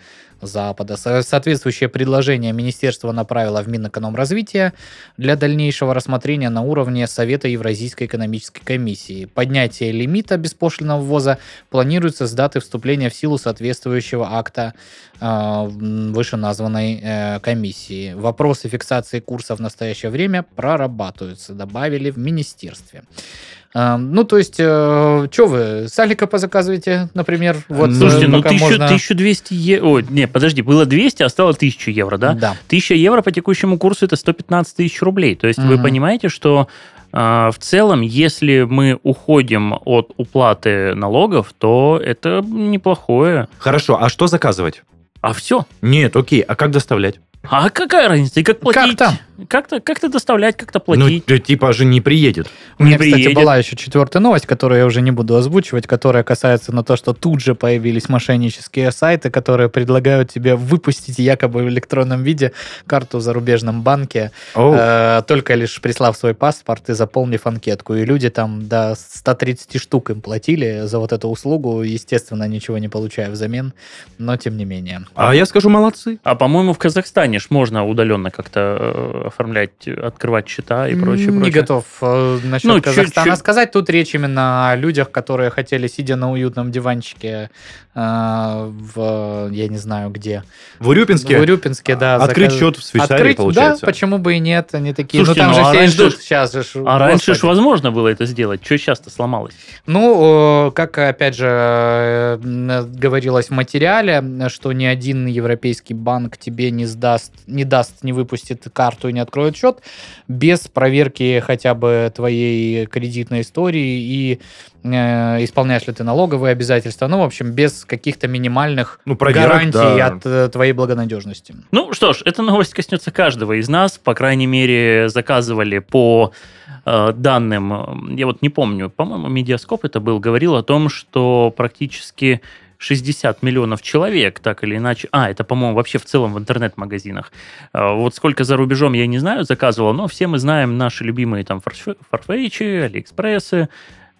Запада. Со- Соответствующее предложение министерство направило в Минэкономразвития для дальнейшего рассмотрения на уровне Совета Евразийской экономической комиссии. Поднятие лимита беспошлинного ввоза планируется с даты вступления в силу соответствующего акта э, вышеназванной э, комиссии. Вопросы фиксации курса в настоящее время прорабатываются, добавили в министерстве. Э, Ну, то есть, что вы, салика позаказываете, например? Вот, Слушайте, э, ну пока 1000, можно- 1200 евро... Ой, не, подожди, было 200, а стало 1000 евро, да? Да. 1000 евро по текущему курсу это 115 тысяч рублей. То есть вы Мгм. понимаете, что а, в целом, если мы уходим от уплаты налогов, то это неплохое. Хорошо, а что заказывать? А все. Нет, окей, а как доставлять? А какая разница? И как платить? Как-то. Как-то, как-то доставлять, как-то Ну, платить. т- типа же не приедет. У меня, Не кстати, приедет. была еще четвертая новость, которую я уже не буду озвучивать, которая касается на то, что тут же появились мошеннические сайты, которые предлагают тебе выпустить якобы в электронном виде карту в зарубежном банке, Оу. э, только лишь прислав свой паспорт и заполнив анкетку. И люди там до 130 штук им платили за вот эту услугу, естественно, ничего не получая взамен, но тем не менее. А я скажу, молодцы. А по-моему, в Казахстане ж можно удаленно как-то э, оформлять, открывать счета и прочее, Не прочее. готов э, насчет Ну, Казахстана чуть- сказать. Тут речь именно о людях, которые хотели, сидя на уютном диванчике в, я не знаю где, В Урюпинске в Урюпинске, да. открыть заказ- счет в Швейцарии, Открыть, получается. да, почему бы и нет, они такие, Слушайте, ну там ну, же а все раньше ждут ж- сейчас же. А раньше ж господи. возможно было это сделать. Что сейчас-то сломалось? Ну, как опять же э, говорилось в материале, что ни один европейский банк тебе не сдаст, не даст, не выпустит карту и не откроет счет без проверки хотя бы твоей кредитной истории и исполняешь ли ты налоговые обязательства. Ну, в общем, без каких-то минимальных Ну, проверок, гарантий да. от э, твоей благонадежности. Ну что ж, эта новость коснется каждого из нас. По крайней мере, заказывали по э, данным, э, я вот не помню, по-моему, Медиаскоп это был, говорил о том, что практически 60 миллионов человек, так или иначе. А, это, по-моему, вообще в целом в интернет-магазинах. Э, Вот сколько за рубежом, я не знаю, заказывал, но все мы знаем наши любимые там фарф- фарфетчи, алиэкспрессы.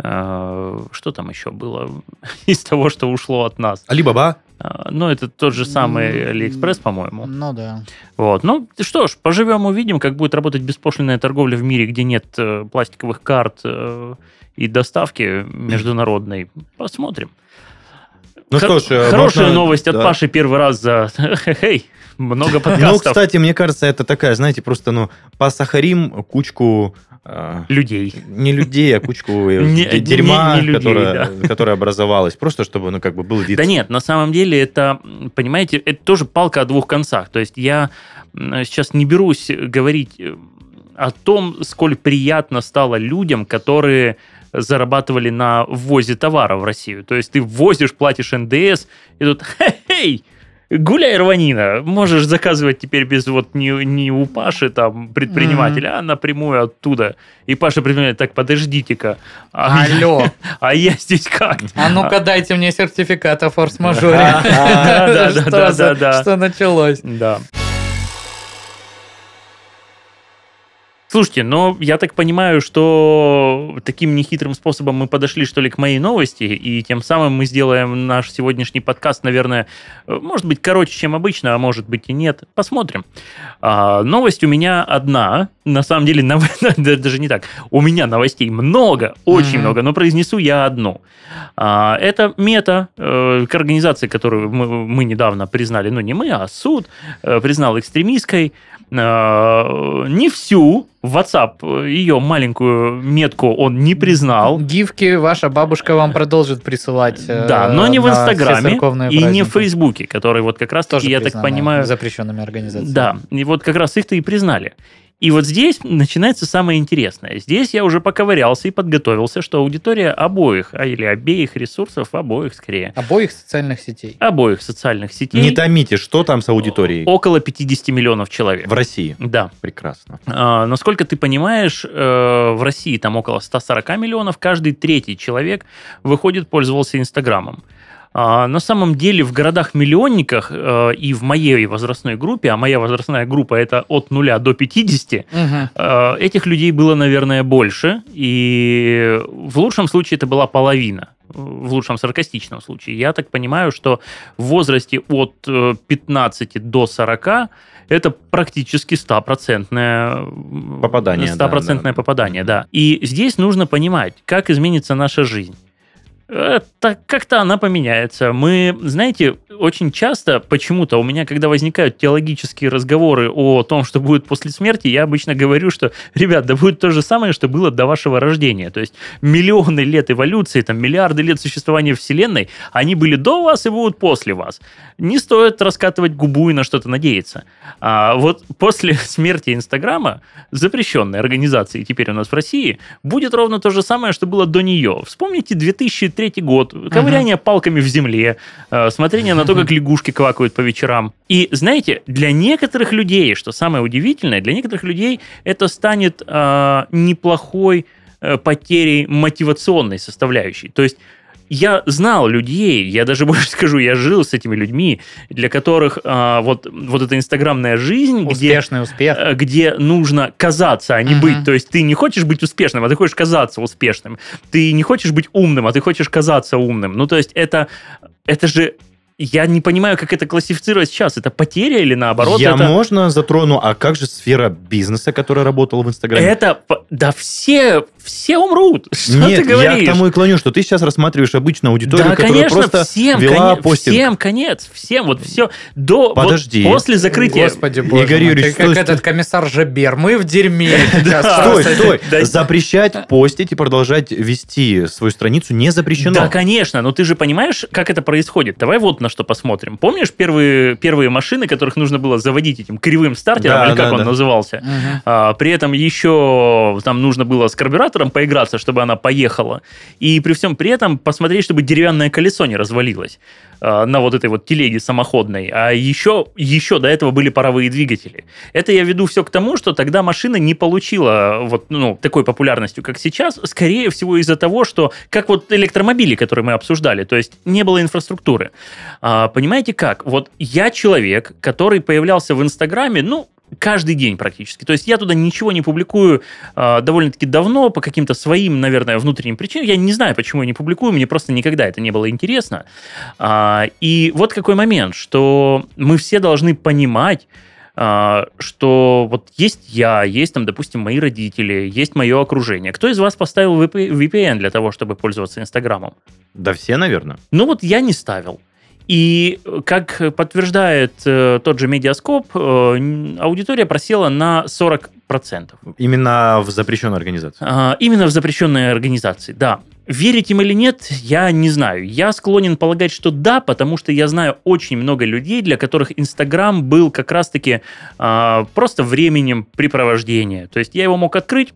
Э, Что там еще было из того, что ушло от нас? Алибаба. А, Ну, это тот же самый Алиэкспресс, по-моему. Ну да. Вот. Ну, что ж, поживем, увидим, как будет работать беспошлинная торговля в мире, где нет э, пластиковых карт э, и доставки международной. Посмотрим. Ну Хор- что ж, э, Хорошая можно- новость от да. Паши первый раз за... Хей, много Ну, подкастов кстати, мне кажется, это такая, знаете, просто, ну, посахарим кучку э, людей. не людей, а кучку дерьма, которая, образовалась. Просто чтобы, ну, как бы был вид. Да нет, на самом деле это, понимаете, это тоже палка о двух концах. То есть я сейчас не берусь говорить э, о том, сколь приятно стало людям, которые зарабатывали на ввозе товара в Россию. То есть ты ввозишь, платишь НДС, и тут хей, гуляй, рванина, можешь заказывать теперь без вот не, не у Паши там предпринимателя, а напрямую оттуда. И Паша предприниматель, так, подождите-ка, а, Алло, а я здесь как? а ну-ка дайте мне сертификат о форс-мажоре. Да, да, Что да, за- да, да. Что началось? Да. Слушайте, но я так понимаю, что таким нехитрым способом мы подошли, что ли, к моей новости, и тем самым мы сделаем наш сегодняшний подкаст, наверное, э, может быть, короче, чем обычно, а может быть и нет. Посмотрим. А, новость у меня одна. На самом деле, нов- да, даже не так. У меня новостей много, очень Мгм. много, но произнесу я одну. А, это мета, э, к организации, которую мы, мы недавно признали, ну не мы, а суд э, признал экстремистской. Э, не всю WhatsApp, э, ее маленькую метку он не признал. Гифки ваша бабушка вам продолжит присылать. э, Да, но не в Инстаграме и не в. Фейсбуке, который вот как раз Тоже таки, я так понимаю, запрещенными организациями. да, и вот как раз их-то и признали. И вот здесь начинается самое интересное. Здесь я уже поковырялся и подготовился, что аудитория обоих, а или обеих ресурсов, обоих скорее. Обоих социальных сетей. Обоих социальных сетей. Не томите, что там с аудиторией? Около 50 миллионов человек. В России. Да. Прекрасно. А, насколько ты понимаешь, э, в России там около 140 миллионов, каждый третий человек выходит, пользовался Инстаграмом. А, на самом деле в городах-миллионниках э, и в моей возрастной группе, а моя возрастная группа это от 0 до 50, Мгм. э, этих людей было, наверное, больше. И в лучшем случае это была половина. В лучшем саркастичном случае. Я так понимаю, что в возрасте от э, 15 до 40 это практически стопроцентное Попадание, да, Стопроцентное да. попадание, да. И здесь нужно понимать, как изменится наша жизнь. Это как-то она поменяется. Мы, знаете, очень часто почему-то у меня, когда возникают теологические разговоры о том, что будет после смерти, я обычно говорю, что, ребят, да будет то же самое, что было до вашего рождения. То есть миллионы лет эволюции, там, миллиарды лет существования Вселенной, они были до вас и будут после вас. Не стоит раскатывать губу и на что-то надеяться. А вот после смерти Инстаграма, запрещенной организации теперь у нас в России, будет ровно то же самое, что было до нее. Вспомните 2003 год, ковыряние палками в земле, э, смотрение на то, как лягушки квакают по вечерам. И знаете, для некоторых людей, что самое удивительное, для некоторых людей это станет э, неплохой э, потерей мотивационной составляющей. То есть я знал людей, я даже больше скажу, я жил с этими людьми, для которых а, вот, вот эта инстаграмная жизнь, где, Успешный успех. э, где нужно казаться, а не Мгм. быть. То есть ты не хочешь быть успешным, а ты хочешь казаться успешным. Ты не хочешь быть умным, а ты хочешь казаться умным. Ну, то есть это, это же... Я не понимаю, как это классифицировать сейчас. Это потеря или наоборот? Я это... можно затрону, а как же сфера бизнеса, которая работала в Инстаграме? Это... Да все, все умрут. Что Нет, ты говоришь? я к тому и клоню, что ты сейчас рассматриваешь обычную аудиторию, да, которая конечно, просто всем, вела коне- постинг. всем конец, всем, вот все до вот Подожди. после закрытия. Господи боже Игорь мой, Юрьевич, ты как стой, этот комиссар Жабер. Мы в дерьме. Стой, стой. Запрещать постить и продолжать вести свою страницу не запрещено. Да, конечно, но ты же понимаешь, как это происходит. Давай вот на что посмотрим. Помнишь первые, первые машины, которых нужно было заводить этим кривым стартером, Да, или как да, он да. назывался? Мгм. А, при этом еще там нужно было с карбюратором поиграться, чтобы она поехала. И при всем при этом посмотреть, чтобы деревянное колесо не развалилось на вот этой вот телеге самоходной. А еще, еще до этого были паровые двигатели. Это я веду все к тому, что тогда машина не получила вот, ну, такой популярностью, как сейчас, скорее всего из-за того, что как вот электромобили, которые мы обсуждали, то есть не было инфраструктуры. А, понимаете как? Вот я человек, который появлялся в Инстаграме, ну, каждый день практически. То есть я туда ничего не публикую э, довольно-таки давно по каким-то своим, наверное, внутренним причинам. Я не знаю, почему я не публикую, мне просто никогда это не было интересно. А, и вот какой момент, что мы все должны понимать, а, что вот есть я, есть там, допустим, мои родители, есть мое окружение. Кто из вас поставил VP VPN для того, чтобы пользоваться Инстаграмом? Да все, наверное. Ну вот я не ставил. И э, как подтверждает э, тот же медиаскоп, э, аудитория просела на 40%. Именно в запрещенной организации. А, именно в запрещенной организации, да. Верить им или нет, я не знаю. Я склонен полагать, что да, потому что я знаю очень много людей, для которых Инстаграм был как раз-таки а, просто временем препровождения. То есть я его мог открыть,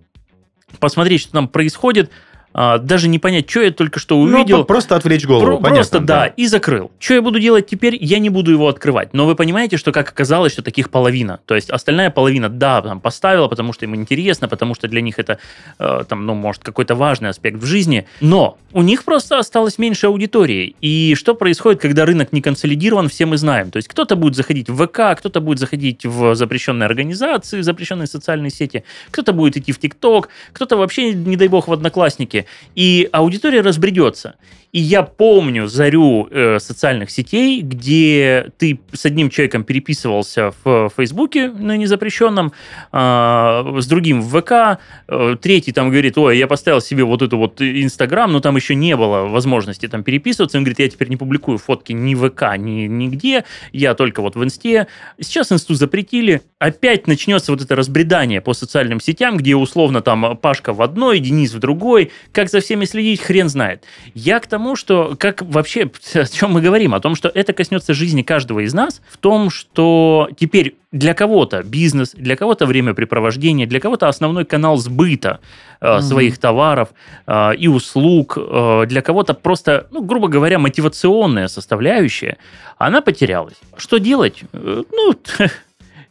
посмотреть, что там происходит, а, даже не понять, что я только что Ну, увидел. просто отвлечь голову, Про- понятно. Просто да, и закрыл. Что я буду делать теперь, я не буду его открывать. Но вы понимаете, что как оказалось, что таких половина. То есть остальная половина, да, там, поставила, потому что им интересно, потому что для них это, э, там, ну, может, какой-то важный аспект в жизни. Но у них просто осталось меньше аудитории. И что происходит, когда рынок не консолидирован, все мы знаем. То есть кто-то будет заходить в ВК, кто-то будет заходить в запрещенные организации, запрещенные социальные сети, кто-то будет идти в ТикТок, кто-то вообще, не дай бог, в Одноклассники. И аудитория разбредется. И я помню зарю э, социальных сетей, где ты с одним человеком переписывался в Фейсбуке на незапрещенном, а, с другим в ВК, э, третий там говорит, ой, я поставил себе вот эту вот Инстаграм, но там еще не было возможности там переписываться. Он говорит, я теперь не публикую фотки ни в ВК, ни нигде, я только вот в Инсте. Сейчас Инсту запретили. Опять начнется вот это разбредание по социальным сетям, где условно там Пашка в одной, Денис в другой. Как за всеми следить, хрен знает. Я к тому, тому, что как вообще, о чем мы говорим? О том, что это коснется жизни каждого из нас, в том, что теперь для кого-то бизнес, для кого-то времяпрепровождение, для кого-то основной канал сбыта э, mm своих товаров э, и услуг, э, для кого-то просто, ну, грубо говоря, мотивационная составляющая, она потерялась. Что делать? Э, ну,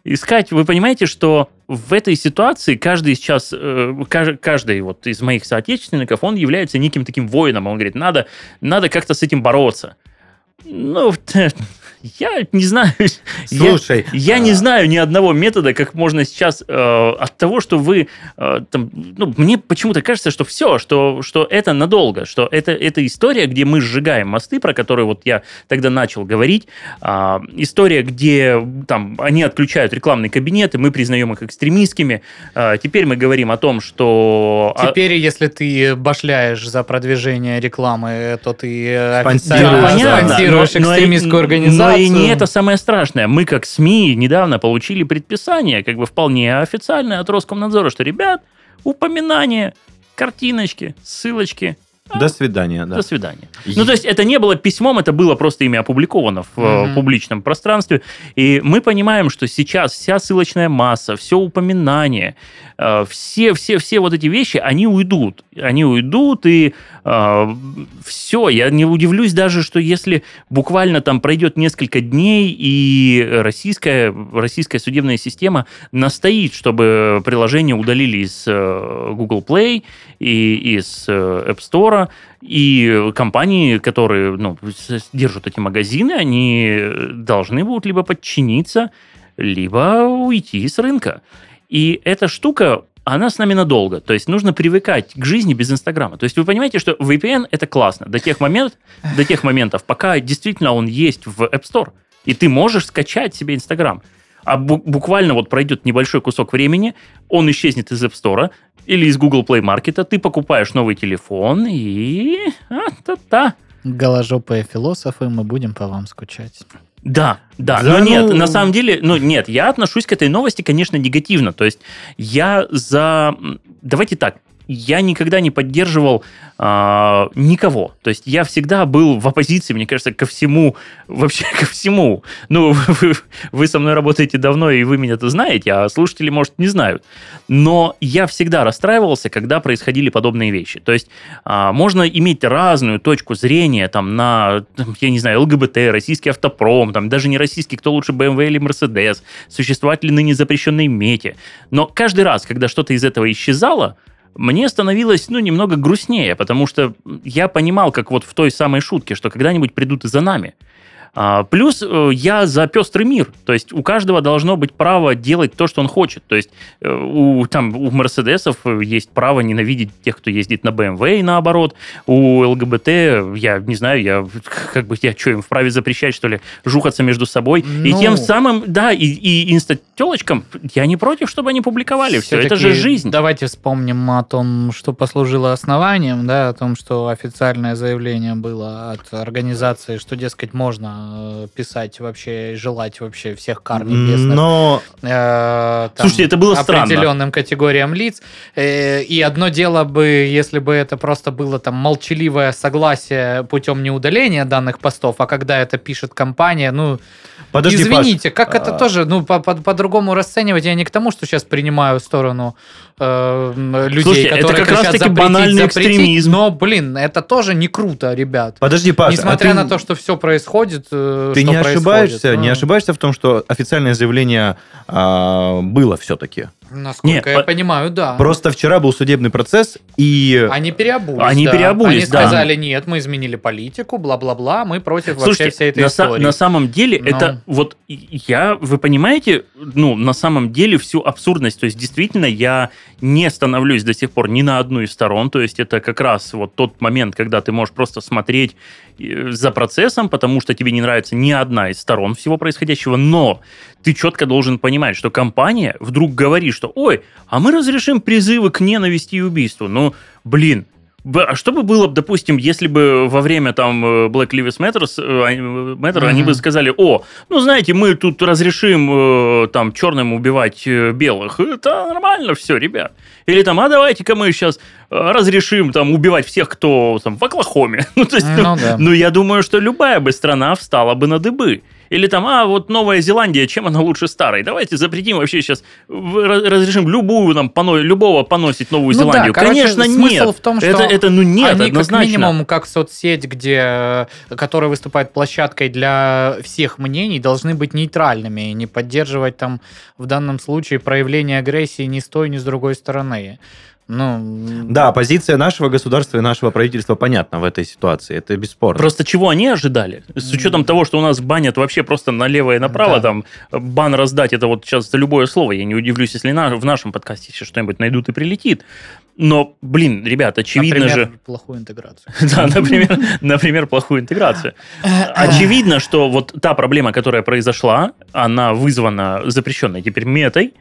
искать. Вы понимаете, что в этой ситуации каждый сейчас, э, каждый вот из моих соотечественников, он является неким таким воином. Он говорит, надо, надо как-то с этим бороться. Ну, я не знаю. Слушай. Я, я не а знаю ни одного метода, как можно сейчас э, от того, что вы... Э, там, ну, мне почему-то кажется, что все, что, что это надолго, что это, это история, где мы сжигаем мосты, про которые вот я тогда начал говорить. Э, история, где там они отключают рекламные кабинеты, мы признаем их экстремистскими. Э, теперь мы говорим о том, что... Теперь, если ты башляешь за продвижение рекламы, то ты официально спонсируешь экстремистскую организацию и не это самое страшное. Мы, как СМИ, недавно получили предписание, как бы вполне официальное от Роскомнадзора, что, ребят, упоминание, картиночки, ссылочки до свидания, да. До свидания. И... Ну, то есть это не было письмом, это было просто ими опубликовано в mm-hmm. публичном пространстве. И мы понимаем, что сейчас вся ссылочная масса, все упоминание, э, все, все, все вот эти вещи, они уйдут. Они уйдут, и э, все. Я не удивлюсь даже, что если буквально там пройдет несколько дней, и российская, российская судебная система настоит, чтобы приложение удалили из Google Play и из App Store, Store, и компании, которые ну, держат эти магазины, они должны будут либо подчиниться, либо уйти с рынка. И эта штука, она с нами надолго. То есть нужно привыкать к жизни без Инстаграма. То есть вы понимаете, что VPN это классно до тех, момент, до тех моментов, пока действительно он есть в App Store. И ты можешь скачать себе Инстаграм. А буквально вот пройдет небольшой кусок времени, он исчезнет из App Store, или из Google Play Market, ты покупаешь новый телефон и... А-та-та. Голожопые философы, мы будем по вам скучать. Да, да, да но ну... нет, на самом деле, ну нет, я отношусь к этой новости, конечно, негативно. То есть я за... Давайте так, я никогда не поддерживал э, никого. То есть я всегда был в оппозиции, мне кажется, ко всему, вообще ко всему. Ну, вы, вы со мной работаете давно, и вы меня-то знаете, а слушатели, может, не знают. Но я всегда расстраивался, когда происходили подобные вещи. То есть э, можно иметь разную точку зрения там, на, я не знаю, ЛГБТ, российский автопром, там, даже не российский, кто лучше, BMW или Mercedes, существовать ли ныне запрещенные мети. Но каждый раз, когда что-то из этого исчезало, мне становилось, ну, немного грустнее, потому что я понимал, как вот в той самой шутке, что когда-нибудь придут и за нами. А, плюс э, я за пестрый мир. То есть у каждого должно быть право делать то, что он хочет. То есть э, у, там, у Мерседесов есть право ненавидеть тех, кто ездит на BMW и наоборот. У ЛГБТ, я не знаю, я как бы, я что, им вправе запрещать, что ли, жухаться между собой. Ну... И тем самым, да, и, и инста-телочкам я не против, чтобы они публиковали все. Это же жизнь. Давайте вспомним о том, что послужило основанием, да, о том, что официальное заявление было от организации, что, дескать, можно Э, писать вообще, желать вообще всех кар небесных. Но... Э, там, Слушайте, это было определенным странно. категориям лиц. Э, и одно дело бы, если бы это просто было там молчаливое согласие путем неудаления данных постов, а когда это пишет компания, ну... Подожди, Извините, Паш, как а... это тоже, ну, по-другому по, по расценивать, я не к тому, что сейчас принимаю сторону э, людей, Слушайте, которые это как раз таки банальный запретить, экстремизм. Но, блин, это тоже не круто, ребят. Подожди, Паш, а Несмотря а ты... на то, что все происходит, э, Ты не ошибаешься, ну... не ошибаешься в том, что официальное заявление а, было все-таки? Насколько Нет, я по... понимаю, да. Просто вчера был судебный процесс, и... Они переобулись, Они да. переобулись, Они да. сказали, нет, мы изменили политику, бла-бла-бла, мы против Слушайте, вообще всей этой на истории. на самом деле, Но... это вот я, вы понимаете, ну, на самом деле всю абсурдность, то есть действительно я не становлюсь до сих пор ни на одну из сторон, то есть это как раз вот тот момент, когда ты можешь просто смотреть э, за процессом, потому что тебе не нравится ни одна из сторон всего происходящего, но ты четко должен понимать, что компания вдруг говорит, что «Ой, а мы разрешим призывы к ненависти и убийству». Ну, блин, А что бы было, бы, допустим, если бы во время там э, Black Lives Matter, Matter они Мгм. бы сказали, о, ну знаете, мы тут разрешим э, там черным убивать э, белых, это нормально все, ребят. Или там, а давайте-ка мы сейчас разрешим там убивать всех, кто там в Оклахоме. Ну, то есть, ну, Ну да. ну, я думаю, что любая бы страна встала бы на дыбы. Или там, а, вот Новая Зеландия, чем она лучше старой? Давайте запретим вообще сейчас, разрешим любую там, поно- любого поносить Новую Ну да, Зеландию. короче, Конечно, смысл нет. в том, что это, это, ну, нет, Они однозначно. как минимум, как соцсеть, где, э, которая выступает площадкой для всех мнений, должны быть нейтральными и не поддерживать там в данном случае проявление агрессии ни с той, ни с другой стороны. Ну, Да, позиция нашего государства и нашего правительства понятна в этой ситуации. Это бесспорно. Просто чего они ожидали? С учетом того, что у нас банят вообще просто налево и направо, Да. там бан раздать, это вот сейчас за любое слово. Я не удивлюсь, если на- в нашем подкасте еще что-нибудь найдут и прилетит. Но, блин, ребят, очевидно например, же... плохую интеграцию. Да, например, например, плохую интеграцию. Очевидно, что вот та проблема, которая произошла, она вызвана запрещенной теперь метой,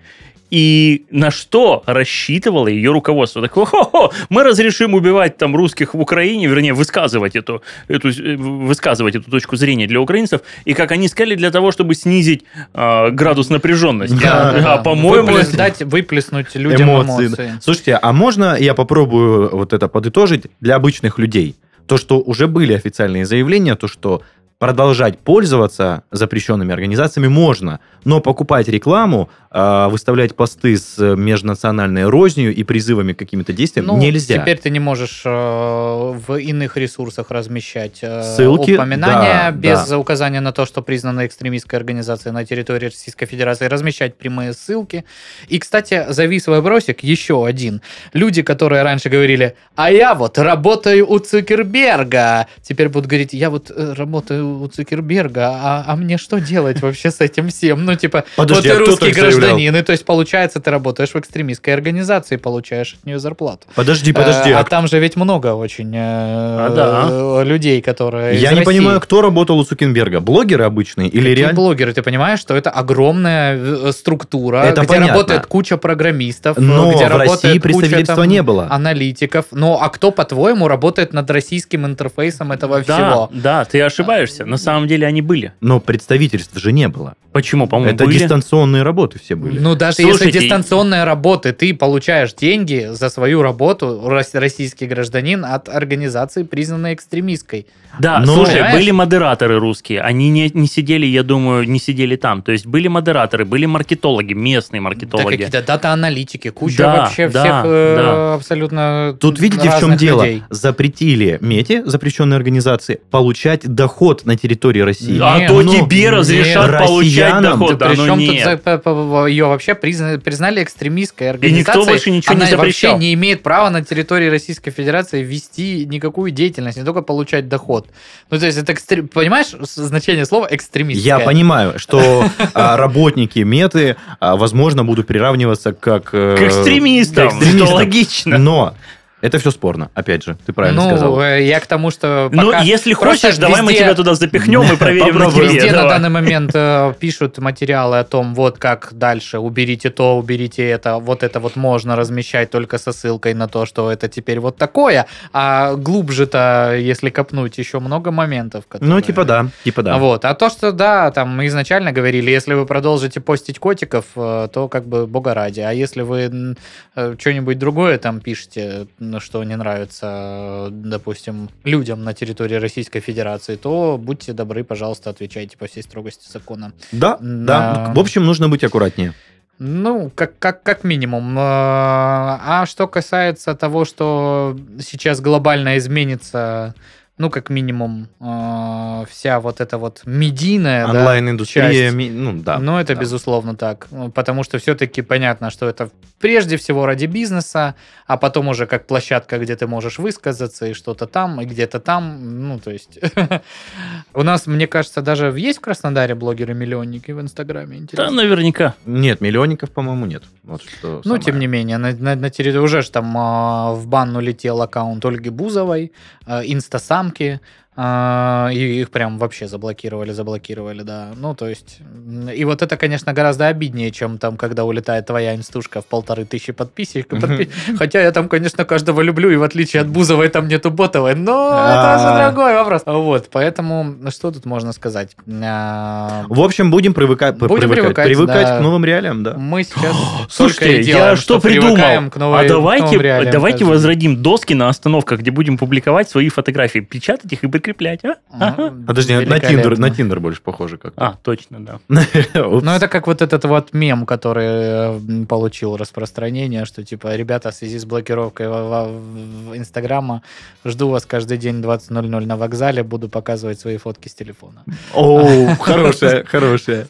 и на что рассчитывало ее руководство? Так, хо-хо, мы разрешим убивать там русских в Украине, вернее, высказывать эту, эту, э, высказывать эту точку зрения для украинцев, и как они сказали, для того, чтобы снизить э, градус напряженности. Да, а, да. а, по-моему, Выплес- дать выплеснуть людям эмоции. эмоции. Слушайте, а можно я попробую вот это подытожить для обычных людей? То, что уже были официальные заявления, то, что продолжать пользоваться запрещенными организациями можно, но покупать рекламу, выставлять посты с э, межнациональной рознью и призывами к каким-то действиям Ну, нельзя. Теперь ты не можешь э, в иных ресурсах размещать э, Ссылки, упоминания да, без да. указания на то, что признана экстремистской организацией на территории Российской Федерации, размещать прямые ссылки. И, кстати, завис вопросик еще один. Люди, которые раньше говорили, а я вот работаю у Цукерберга, теперь будут говорить, я вот работаю у Цукерберга, а, а мне что делать вообще с этим всем? Ну, типа, Подожди, вот а русский заявлял? Гражданин, и то есть, получается, ты работаешь в экстремистской организации, получаешь от нее зарплату. Подожди, подожди. Э, а А там же ведь много очень А, э, людей, которые Я не России. понимаю, кто работал у Цукенберга? Блогеры обычные или Какие реально? блогеры, ты понимаешь, что это огромная э, структура, Это где понятно. работает куча программистов, э, Но где в работает России куча, представительства там, не было. аналитиков. Ну, а кто, по-твоему, работает над российским интерфейсом этого да, всего? да, ты ошибаешься. На самом деле они были. Но представительств же не было. Почему, по-моему, Это были? дистанционные работы все были. Ну, даже Слушайте, если дистанционная работа, ты получаешь деньги за свою работу, рос- российский гражданин, от организации, признанной экстремистской. Да, Но- слушай, Понимаешь? были модераторы русские, они не, не сидели, я думаю, не сидели там. То есть были модераторы, были маркетологи, местные Да, маркетологи. какие-то дата-аналитики, куча Да, вообще да, всех э, да. абсолютно Тут видите, в чем дело? людей. Запретили Мете, запрещенной организации, получать доход на территории России. а Не, то ну, тебе разрешат нет, получать россиянам- доход, да, ну Причем нет. тут ее вообще призна- признали экстремистской организацией. никто больше ничего не Она запрещал. вообще не имеет права на территории Российской Федерации вести никакую деятельность, не только получать доход. Ну, то есть, это экстре- понимаешь значение слова экстремистская? Я понимаю, что а, работники Меты, а, возможно, будут приравниваться как... э, К экстремистам, к экстремистам. что логично. Но это все спорно, опять же, ты правильно ну, сказал. э, я к тому, что Ну, если хочешь, давай мы везде- тебя туда запихнем и проверим на тебе. Везде на данный момент э, пишут материалы о том, вот как дальше, уберите то, уберите это, вот это вот можно размещать только со ссылкой на то, что это теперь вот такое, а глубже-то, если копнуть, еще много моментов. Ну, которые- типа да, типа да. Вот. А то, что да, там мы изначально говорили, если вы продолжите постить котиков, э, то как бы бога ради. А если вы э, что-нибудь другое там пишете, ну, что не нравится, э, допустим, людям на территории Российской Федерации, то будьте добры, пожалуйста, отвечайте по всей строгости закона. Да, да. Да. В общем, нужно быть аккуратнее. Ну, как, как, как минимум. Э, А что касается того, что сейчас глобально изменится, ну, как минимум, э, вся вот эта вот медийная, да, Онлайн-индустрия, часть. ми- ну да. Ну, это да. безусловно так. Ну, Потому что все-таки понятно, что это прежде всего ради бизнеса, а потом уже как площадка, где ты можешь высказаться и что-то там, и где-то там. Ну, то есть... У нас, мне кажется, даже есть в Краснодаре блогеры-миллионники в Инстаграме. Да, Интересно. наверняка. Нет, миллионников, по-моему, нет. Вот что Ну, самое. тем не менее, на, на- на территории уже ж там а, в бан улетел аккаунт Ольги Бузовой, а, инстасамки, А, И их прям вообще заблокировали, заблокировали, да. Ну, то есть... И вот это, конечно, гораздо обиднее, чем там, когда улетает твоя инстушка в полторы тысячи подписчиков. подпи- Хотя я там, конечно, каждого люблю, и в отличие от Бузовой там нету Ботовой, но это уже А. другой вопрос. Вот, поэтому, ну, что тут можно сказать? А, В общем, будем привыкать, привыкать, к новым реалиям, да. Мы сейчас Слушайте, я что придумал? а давайте, возродим доски на остановках, где будем публиковать свои фотографии, печатать их и прикреплять, а? Ага. Подожди, на. Тиндер, на Тиндер больше похоже как-то. А, точно, да. Ну, это как вот этот вот мем, который э, получил распространение, что типа, ребята, в связи с блокировкой Инстаграма, жду вас каждый день 20.00 на вокзале, буду показывать свои фотки с телефона. О, хорошая, хорошая.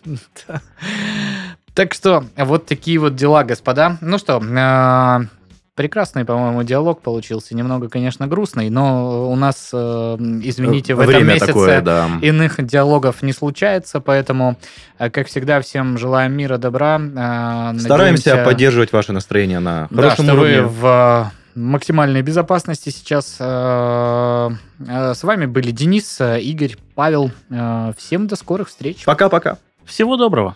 Так что, вот такие вот дела, господа. Ну что, э, прекрасный, по-моему, диалог получился. Немного, конечно, грустный, но у нас, э, извините, в этом Время месяце такое, да. иных диалогов не случается, поэтому, э, как всегда, всем желаем мира, добра. э, Стараемся надеемся- поддерживать ваше настроение на Да, хорошем что уровне. вы в максимальной безопасности сейчас. С вами были Денис, Игорь, Павел. Всем до скорых встреч. Пока-пока. Всего доброго.